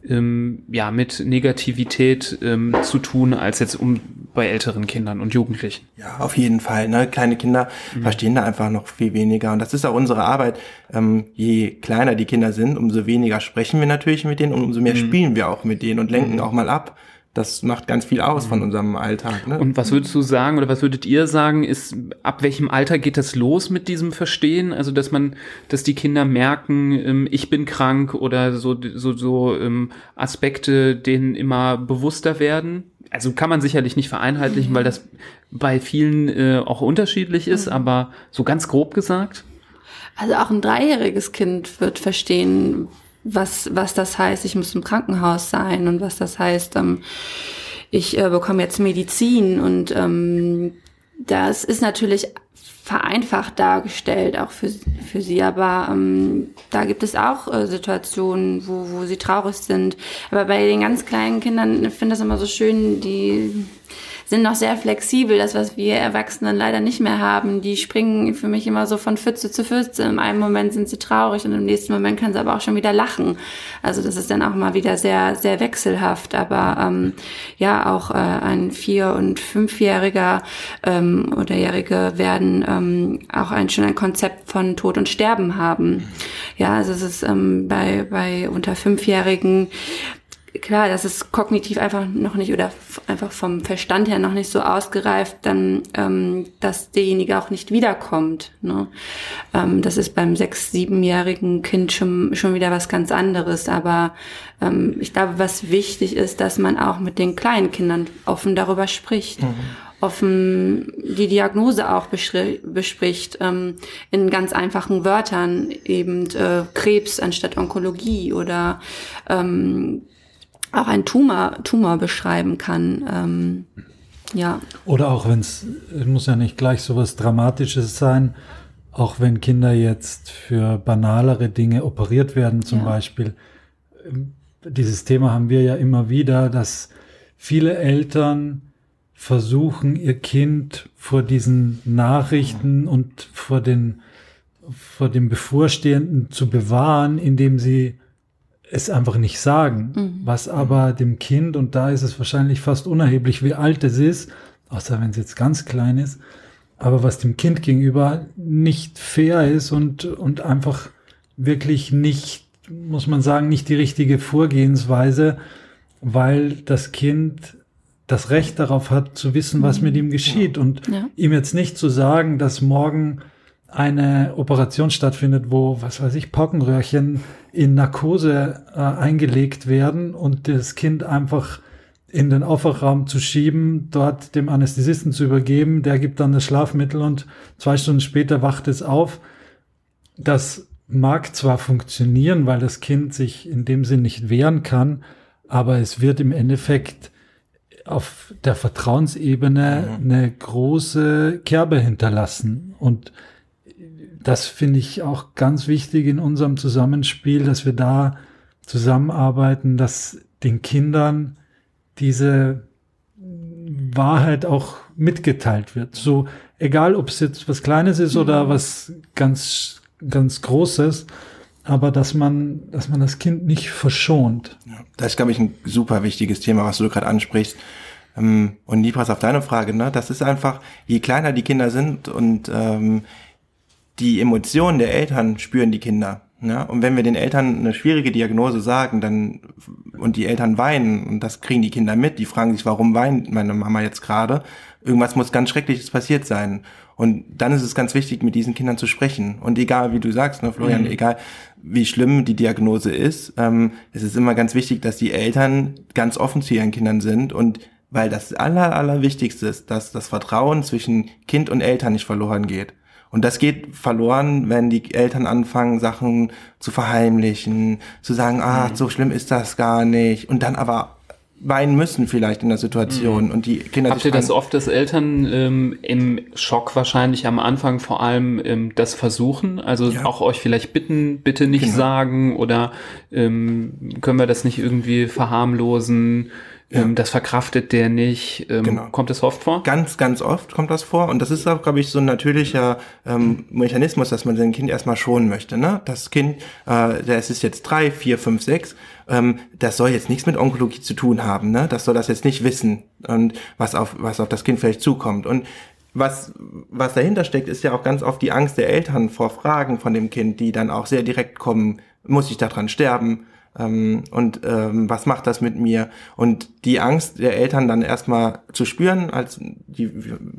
ähm, ja mit Negativität ähm, zu tun als jetzt um bei älteren Kindern und Jugendlichen. Ja, auf jeden Fall. Ne? Kleine Kinder mhm. verstehen da einfach noch viel weniger und das ist auch unsere Arbeit. Ähm, je kleiner die Kinder sind, umso weniger sprechen wir natürlich mit denen und umso mehr mhm. spielen wir auch mit denen und lenken mhm. auch mal ab das macht ganz viel aus von mhm. unserem Alltag. Ne? Und was würdest du sagen oder was würdet ihr sagen, ist, ab welchem Alter geht das los mit diesem Verstehen? Also, dass man, dass die Kinder merken, ähm, ich bin krank oder so, so, so ähm, Aspekte, denen immer bewusster werden? Also kann man sicherlich nicht vereinheitlichen, mhm. weil das bei vielen äh, auch unterschiedlich ist, mhm. aber so ganz grob gesagt? Also auch ein dreijähriges Kind wird verstehen, was, was das heißt, ich muss im Krankenhaus sein und was das heißt, ähm, ich äh, bekomme jetzt Medizin und ähm, das ist natürlich vereinfacht dargestellt, auch für, für sie. Aber ähm, da gibt es auch äh, Situationen, wo, wo sie traurig sind. Aber bei den ganz kleinen Kindern, ich finde das immer so schön, die sind noch sehr flexibel, das, was wir Erwachsenen leider nicht mehr haben. Die springen für mich immer so von Pfütze zu Pfütze. Im einen Moment sind sie traurig und im nächsten Moment können sie aber auch schon wieder lachen. Also das ist dann auch mal wieder sehr, sehr wechselhaft. Aber ähm, ja, auch äh, ein Vier- und Fünfjähriger ähm, oder Jährige werden ähm, auch ein, schon ein Konzept von Tod und Sterben haben. Ja, also es ist ähm, bei, bei unter Fünfjährigen klar, das ist kognitiv einfach noch nicht oder einfach vom Verstand her noch nicht so ausgereift, dann, ähm, dass derjenige auch nicht wiederkommt. Ne? Ähm, das ist beim sechs-, siebenjährigen Kind schon, schon wieder was ganz anderes. Aber ähm, ich glaube, was wichtig ist, dass man auch mit den kleinen Kindern offen darüber spricht. Mhm offen die Diagnose auch bespricht, ähm, in ganz einfachen Wörtern, eben äh, Krebs anstatt Onkologie oder ähm, auch ein Tumor, Tumor beschreiben kann. Ähm, ja. Oder auch wenn es, muss ja nicht gleich so was Dramatisches sein, auch wenn Kinder jetzt für banalere Dinge operiert werden, zum ja. Beispiel. Dieses Thema haben wir ja immer wieder, dass viele Eltern versuchen, ihr Kind vor diesen Nachrichten und vor den, vor dem Bevorstehenden zu bewahren, indem sie es einfach nicht sagen, mhm. was aber dem Kind, und da ist es wahrscheinlich fast unerheblich, wie alt es ist, außer wenn es jetzt ganz klein ist, aber was dem Kind gegenüber nicht fair ist und, und einfach wirklich nicht, muss man sagen, nicht die richtige Vorgehensweise, weil das Kind das Recht darauf hat, zu wissen, was mit ihm geschieht. Und Ja. ihm jetzt nicht zu sagen, dass morgen eine Operation stattfindet, wo, was weiß ich, Pockenröhrchen in Narkose äh, eingelegt werden und das Kind einfach in den Aufwachraum zu schieben, dort dem Anästhesisten zu übergeben, der gibt dann das Schlafmittel und zwei Stunden später wacht es auf. Das mag zwar funktionieren, weil das Kind sich in dem Sinn nicht wehren kann, aber es wird im Endeffekt auf der Vertrauensebene eine große Kerbe hinterlassen. Und das finde ich auch ganz wichtig in unserem Zusammenspiel, dass wir da zusammenarbeiten, dass den Kindern diese Wahrheit auch mitgeteilt wird. So, egal ob es jetzt was Kleines ist oder was ganz, ganz Großes, aber dass man, dass man das Kind nicht verschont. Das ist, glaube ich, ein super wichtiges Thema, was du gerade ansprichst. Ähm, Und Nipras, auf deine Frage, ne? Das ist einfach, je kleiner die Kinder sind und ähm, die Emotionen der Eltern spüren die Kinder. Ja? Und wenn wir den Eltern eine schwierige Diagnose sagen, dann und die Eltern weinen und das kriegen die Kinder mit, die fragen sich, warum weint meine Mama jetzt gerade? Irgendwas muss ganz Schreckliches passiert sein. Und dann ist es ganz wichtig, mit diesen Kindern zu sprechen. Und egal, wie du sagst, ne, Florian, egal wie schlimm die Diagnose ist, ähm, es ist immer ganz wichtig, dass die Eltern ganz offen zu ihren Kindern sind und weil das aller, allerwichtigste ist, dass das Vertrauen zwischen Kind und Eltern nicht verloren geht. Und das geht verloren, wenn die Eltern anfangen, Sachen zu verheimlichen, zu sagen, ah, so schlimm ist das gar nicht. Und dann aber weinen müssen vielleicht in der Situation. Und die Kinder Habt ihr das oft, dass Eltern ähm, im Schock wahrscheinlich am Anfang vor allem ähm, das versuchen? Also Ja. auch euch vielleicht bitten, bitte nicht Genau. sagen oder ähm, können wir das nicht irgendwie verharmlosen? Ähm, das verkraftet der nicht. Ähm, Genau. Kommt das oft vor? Ganz, ganz oft kommt das vor. Und das ist auch, glaube ich, so ein natürlicher ähm, Mechanismus, dass man sein Kind erstmal schonen möchte. Ne? Das Kind, äh, das ist jetzt drei, vier, fünf, sechs, ähm, das soll jetzt nichts mit Onkologie zu tun haben. Ne? Das soll das jetzt nicht wissen und was auf, was auf das Kind vielleicht zukommt. Und was, was dahinter steckt, ist ja auch ganz oft die Angst der Eltern vor Fragen von dem Kind, die dann auch sehr direkt kommen. Muss ich daran sterben? Ähm, und ähm, was macht das mit mir? Und die Angst der Eltern dann erstmal zu spüren, als die,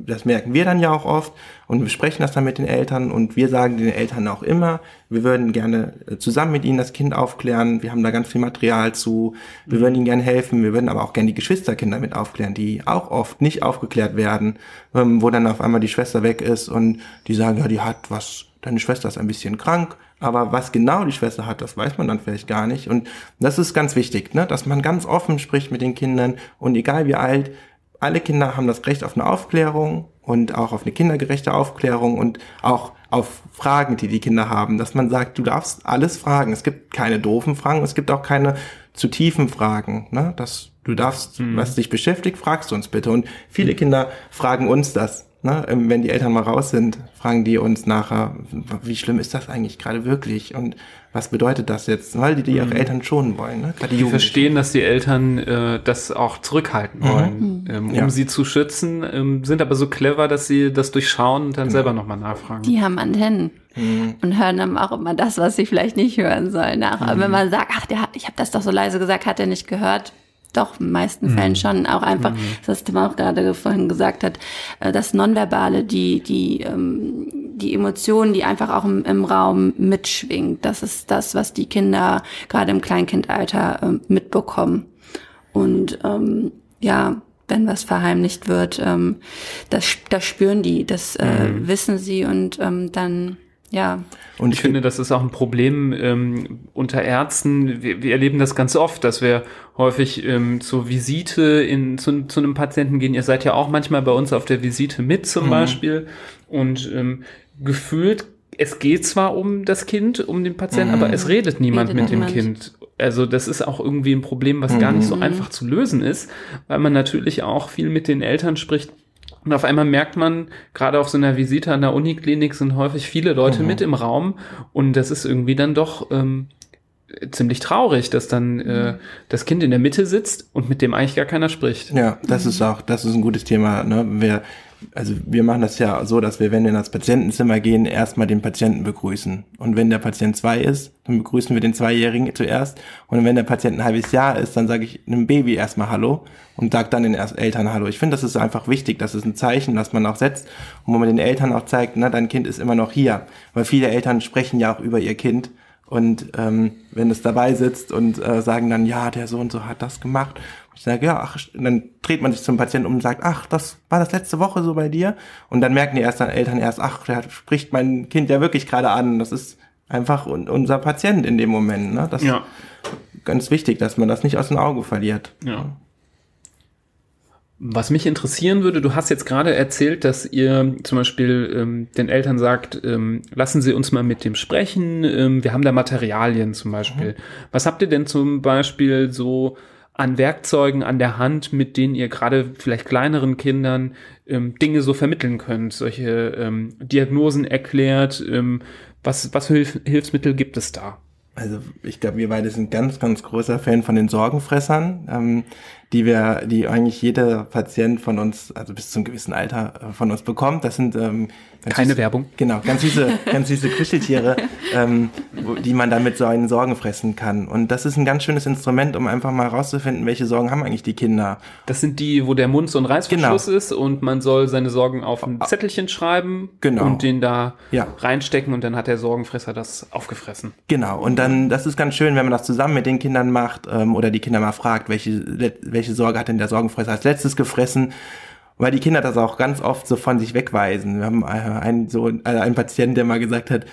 das merken wir dann ja auch oft. Und wir sprechen das dann mit den Eltern und wir sagen den Eltern auch immer, wir würden gerne äh, zusammen mit ihnen das Kind aufklären, wir haben da ganz viel Material zu, wir würden ihnen gerne helfen, wir würden aber auch gerne die Geschwisterkinder mit aufklären, die auch oft nicht aufgeklärt werden, ähm, wo dann auf einmal die Schwester weg ist und die sagen, ja, die hat was, deine Schwester ist ein bisschen krank, aber was genau die Schwester hat, das weiß man dann vielleicht gar nicht. Und das ist ganz wichtig, ne? dass man ganz offen spricht mit den Kindern und egal wie alt, alle Kinder haben das Recht auf eine Aufklärung und auch auf eine kindergerechte Aufklärung und auch auf Fragen, die die Kinder haben, dass man sagt, du darfst alles fragen. Es gibt keine doofen Fragen, es gibt auch keine zu tiefen Fragen. Ne? Das, du darfst, was dich beschäftigt, fragst du uns bitte. Und viele Kinder fragen uns das. Ne? Ähm, Wenn die Eltern mal raus sind, fragen die uns nachher, wie schlimm ist das eigentlich gerade wirklich und was bedeutet das jetzt, weil die, die ihre Eltern schonen wollen. Ne? Die Jugendlichen. verstehen, dass die Eltern äh, das auch zurückhalten wollen, ähm, um Ja. sie zu schützen, ähm, sind aber so clever, dass sie das durchschauen und dann selber nochmal nachfragen. Die haben Antennen und hören dann auch immer das, was sie vielleicht nicht hören sollen. Nach. Aber wenn man sagt, ach, der hat, ich habe das doch so leise gesagt, hat er nicht gehört. Doch, in den meisten Fällen schon. Auch einfach, was Tim auch gerade vorhin gesagt hat, äh, das Nonverbale, die, die, ähm, die Emotionen, die einfach auch im, im Raum mitschwingt. Das ist das, was die Kinder gerade im Kleinkindalter ähm, mitbekommen. Und ähm, ja, wenn was verheimlicht wird, ähm, das, das spüren die, das äh, wissen sie und ähm, dann, ja, Und Ich finde, das ist auch ein Problem ähm, unter Ärzten. Wir, wir erleben das ganz oft, dass wir häufig ähm, zur Visite in, zu, zu einem Patienten gehen. Ihr seid ja auch manchmal bei uns auf der Visite mit zum Beispiel. Und ähm, gefühlt, es geht zwar um das Kind, um den Patienten, aber es redet niemand Redet mit dem niemand. Kind. Also das ist auch irgendwie ein Problem, was gar nicht so einfach zu lösen ist, weil man natürlich auch viel mit den Eltern spricht. Und auf einmal merkt man, gerade auf so einer Visite an der Uniklinik sind häufig viele Leute mit im Raum und das ist irgendwie dann doch ähm, ziemlich traurig, dass dann äh, das Kind in der Mitte sitzt und mit dem eigentlich gar keiner spricht. Ja, das ist auch, das ist ein gutes Thema. Ne? Wir, also wir machen das ja so, dass wir, wenn wir in das Patientenzimmer gehen, erstmal den Patienten begrüßen. Und wenn der Patient zwei ist, dann begrüßen wir den Zweijährigen zuerst. Und wenn der Patient ein halbes Jahr ist, dann sage ich einem Baby erstmal Hallo und sage dann den Eltern Hallo. Ich finde, das ist einfach wichtig. Das ist ein Zeichen, das man auch setzt und wo man den Eltern auch zeigt, na, dein Kind ist immer noch hier. Weil viele Eltern sprechen ja auch über ihr Kind. Und ähm, wenn es dabei sitzt und äh, sagen dann, ja, der so und so hat das gemacht, ich sage, ja, ach, dann dreht man sich zum Patienten um und sagt, ach, das war das letzte Woche so bei dir. Und dann merken die erst dann Eltern erst, ach, der spricht mein Kind ja wirklich gerade an. Das ist einfach unser Patient in dem Moment. Ne? Das ja. ist ganz wichtig, dass man das nicht aus dem Auge verliert. Ja. Was mich interessieren würde, du hast jetzt gerade erzählt, dass ihr zum Beispiel ähm, den Eltern sagt, ähm, lassen Sie uns mal mit dem sprechen. Ähm, wir haben da Materialien zum Beispiel. Mhm. Was habt ihr denn zum Beispiel so an Werkzeugen an der Hand, mit denen ihr gerade vielleicht kleineren Kindern ähm, Dinge so vermitteln könnt, solche ähm, Diagnosen erklärt. Ähm, was, was für Hilf Hilfsmittel gibt es da? Also ich glaube, wir beide sind ganz, ganz großer Fan von den Sorgenfressern. Ähm, die wir, die eigentlich jeder Patient von uns, also bis zum gewissen Alter äh, von uns bekommt. Das sind ähm, keine süße, Werbung. Genau, ganz süße, ganz süße Kuscheltiere, ähm, die man dann mit so einen Sorgen fressen kann. Und das ist ein ganz schönes Instrument, um einfach mal herauszufinden, welche Sorgen haben eigentlich die Kinder. Das sind die, wo der Mund so ein Reißverschluss genau. ist und man soll seine Sorgen auf ein Zettelchen schreiben genau. und den da ja. reinstecken und dann hat der Sorgenfresser das aufgefressen. Genau. Und dann, das ist ganz schön, wenn man das zusammen mit den Kindern macht ähm, oder die Kinder mal fragt, welche welche Sorge hat denn der Sorgenfresser als letztes gefressen? Weil die Kinder das auch ganz oft so von sich wegweisen. Wir haben äh, einen, so, äh, einen Patienten, der mal gesagt hat,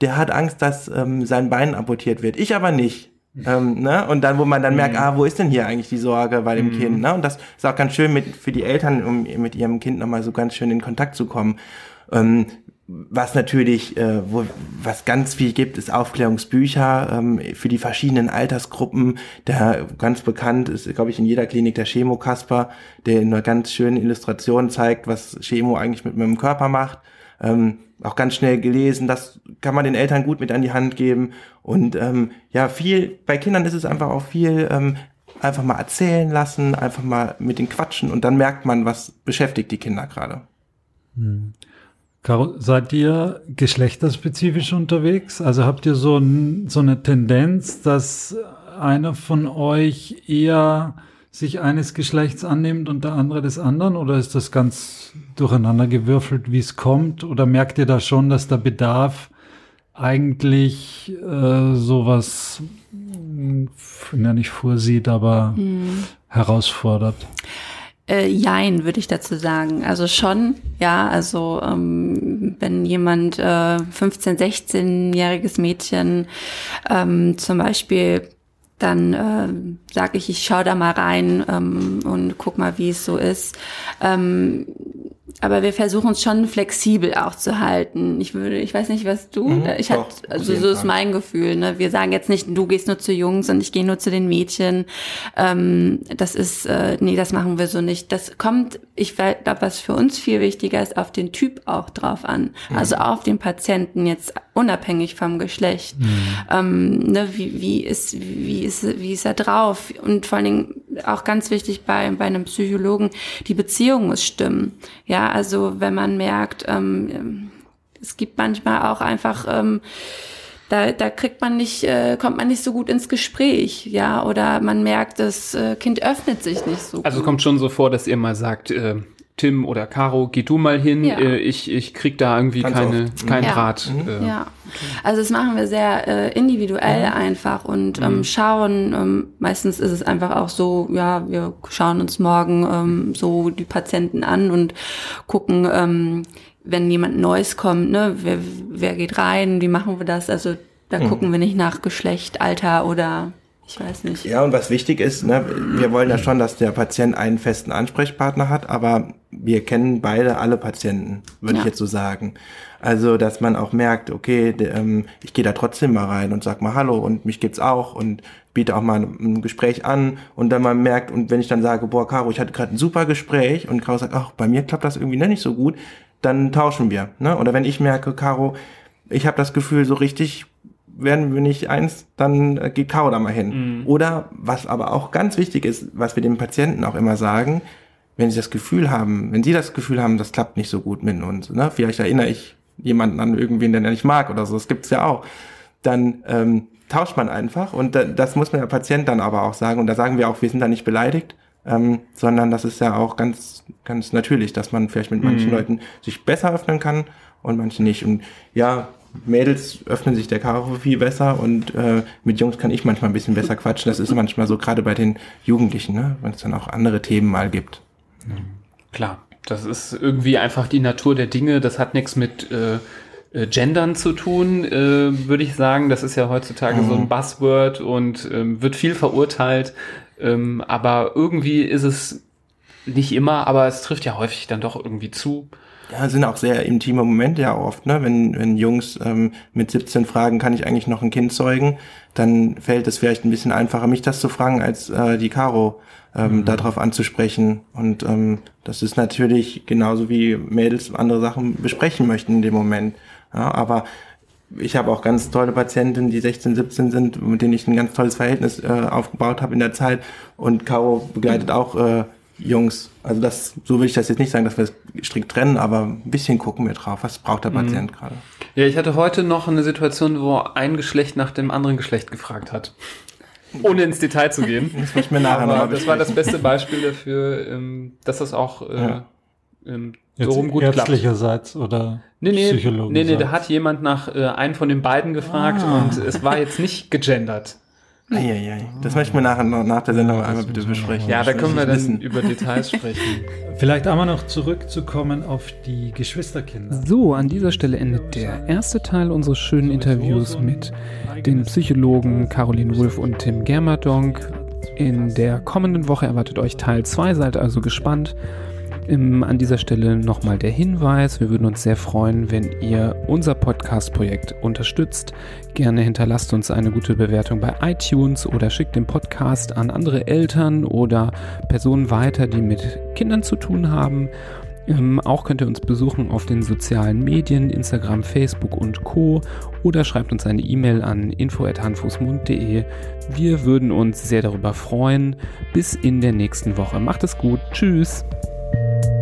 der hat Angst, dass ähm, sein Bein amputiert wird. Ich aber nicht. Ähm, ne? Und dann, wo man dann merkt, mhm. ah, wo ist denn hier eigentlich die Sorge bei dem mhm. Kind? Ne? Und das ist auch ganz schön mit, für die Eltern, um mit ihrem Kind nochmal so ganz schön in Kontakt zu kommen. Ähm, was natürlich, äh, wo, was ganz viel gibt, ist Aufklärungsbücher ähm, für die verschiedenen Altersgruppen. Der ganz bekannt ist, glaube ich, in jeder Klinik der Chemo Kasper, der in einer ganz schönen Illustration zeigt, was Chemo eigentlich mit meinem Körper macht. Ähm, auch ganz schnell gelesen, das kann man den Eltern gut mit an die Hand geben. Und ähm, ja, viel, bei Kindern ist es einfach auch viel ähm, einfach mal erzählen lassen, einfach mal mit den quatschen und dann merkt man, was beschäftigt die Kinder gerade. Hm. Caro, seid ihr geschlechterspezifisch unterwegs? Also habt ihr so, ein, so eine Tendenz, dass einer von euch eher sich eines Geschlechts annimmt und der andere des anderen? Oder ist das ganz durcheinander gewürfelt, wie es kommt? Oder merkt ihr da schon, dass der Bedarf eigentlich äh, sowas, ja nicht vorsieht, aber hm. herausfordert? Äh, jein, würde ich dazu sagen. Also schon, ja, also ähm, wenn jemand äh, 15-, 16-jähriges Mädchen ähm, zum Beispiel dann äh, sage ich, ich schau da mal rein ähm, und guck mal, wie es so ist. Ähm, aber wir versuchen es schon flexibel auch zu halten. Ich würde, ich weiß nicht, was du, mhm, ich hatte, also so ist mein Gefühl. Ne? Wir sagen jetzt nicht, du gehst nur zu Jungs und ich gehe nur zu den Mädchen. Ähm, das ist, äh, nee, das machen wir so nicht. Das kommt, ich glaube, was für uns viel wichtiger ist, auf den Typ auch drauf an. Mhm. Also auf den Patienten jetzt unabhängig vom Geschlecht. Mhm. Ähm, ne, wie, wie ist, wie ist, wie ist er drauf? Und vor allen Dingen auch ganz wichtig bei, bei einem Psychologen, die Beziehung muss stimmen. Ja, also wenn man merkt, ähm, es gibt manchmal auch einfach ähm, da, da kriegt man nicht, äh, kommt man nicht so gut ins Gespräch, ja, oder man merkt, das äh, Kind öffnet sich nicht so. Also gut. kommt schon so vor, dass ihr mal sagt, äh, Tim oder Caro, geh du mal hin, ja. äh, ich, ich krieg da irgendwie Ganz keine, keinen ja. Rat. Mhm. Äh. Ja, also das machen wir sehr äh, individuell mhm. einfach und ähm, mhm. schauen, ähm, meistens ist es einfach auch so, ja, wir schauen uns morgen ähm, so die Patienten an und gucken, ähm, wenn jemand Neues kommt, ne, wer, wer geht rein, wie machen wir das? Also da mhm. gucken wir nicht nach Geschlecht, Alter oder ich weiß nicht. Ja, und was wichtig ist, ne, wir wollen ja schon, dass der Patient einen festen Ansprechpartner hat, aber wir kennen beide alle Patienten, würde ja. ich jetzt so sagen. Also, dass man auch merkt, okay, ähm, ich gehe da trotzdem mal rein und sag mal Hallo und mich gibt's auch und biete auch mal ein, ein Gespräch an und dann man merkt, und wenn ich dann sage, boah, Caro, ich hatte gerade ein super Gespräch und Caro sagt, ach, bei mir klappt das irgendwie nicht so gut, dann tauschen wir. Ne? Oder wenn ich merke, Caro, ich habe das Gefühl, so richtig werden wir nicht eins, dann äh, geht Kau da mal hin. Mhm. Oder was aber auch ganz wichtig ist, was wir dem Patienten auch immer sagen, wenn sie das Gefühl haben, wenn sie das Gefühl haben, das klappt nicht so gut mit uns, ne? vielleicht erinnere ich jemanden an irgendwen, den er nicht mag oder so, das gibt's ja auch, dann ähm, tauscht man einfach und da, das muss man der Patient dann aber auch sagen und da sagen wir auch, wir sind da nicht beleidigt, ähm, sondern das ist ja auch ganz, ganz natürlich, dass man vielleicht mit manchen Mhm. Leuten sich besser öffnen kann und manche nicht. Und ja, Mädels öffnen sich der Karo viel besser und äh, mit Jungs kann ich manchmal ein bisschen besser quatschen. Das ist manchmal so, gerade bei den Jugendlichen, ne? wenn es dann auch andere Themen mal gibt. Klar, das ist irgendwie einfach die Natur der Dinge. Das hat nichts mit äh, äh, Gendern zu tun, äh, würde ich sagen. Das ist ja heutzutage so ein Buzzword und ähm, wird viel verurteilt. Ähm, aber irgendwie ist es nicht immer, aber es trifft ja häufig dann doch irgendwie zu. Ja, sind auch sehr intime Momente ja oft, ne? Wenn, wenn Jungs ähm, mit 17 fragen, kann ich eigentlich noch ein Kind zeugen, dann fällt es vielleicht ein bisschen einfacher, mich das zu fragen, als äh, die Caro ähm, darauf anzusprechen. Und ähm, das ist natürlich genauso wie Mädels andere Sachen besprechen möchten in dem Moment. Ja, aber ich habe auch ganz tolle Patientinnen, die 16, 17 sind, mit denen ich ein ganz tolles Verhältnis äh, aufgebaut habe in der Zeit. Und Caro begleitet auch äh, Jungs. Also das, so will ich das jetzt nicht sagen, dass wir es strikt trennen, aber ein bisschen gucken wir drauf. Was braucht der Patient gerade? Ja, ich hatte heute noch eine Situation, wo ein Geschlecht nach dem anderen Geschlecht gefragt hat. [LAUGHS] Ohne ins Detail zu gehen. Das [LAUGHS] muss ich mir nachher Aber das war das beste Beispiel dafür, ähm, dass das auch äh, Ja. ähm, so rum gut klappt. ärztlicherseits oder Nee, nee, Psychologen. nee, nee, da hat jemand nach äh, einem von den beiden gefragt Ah. und es war jetzt nicht gegendert. Eieiei. Das möchte ich mir nachher noch nach der Sendung Ja, einmal bitte wir besprechen. Ja, da können wir dann wissen. über Details sprechen. [LAUGHS] Vielleicht einmal noch zurückzukommen auf die Geschwisterkinder. So, an dieser Stelle endet der erste Teil unseres schönen Interviews mit den Psychologen Caroline Wulff und Tim Germerdonk. In der kommenden Woche erwartet euch Teil 2, seid also gespannt. Ähm, an dieser Stelle nochmal der Hinweis, wir würden uns sehr freuen, wenn ihr unser Podcast-Projekt unterstützt. Gerne hinterlasst uns eine gute Bewertung bei iTunes oder schickt den Podcast an andere Eltern oder Personen weiter, die mit Kindern zu tun haben. Ähm, auch könnt ihr uns besuchen auf den sozialen Medien, Instagram, Facebook und Co. Oder schreibt uns eine E-Mail an info.handfußmund.de. Wir würden uns sehr darüber freuen. Bis in der nächsten Woche. Macht es gut. Tschüss. you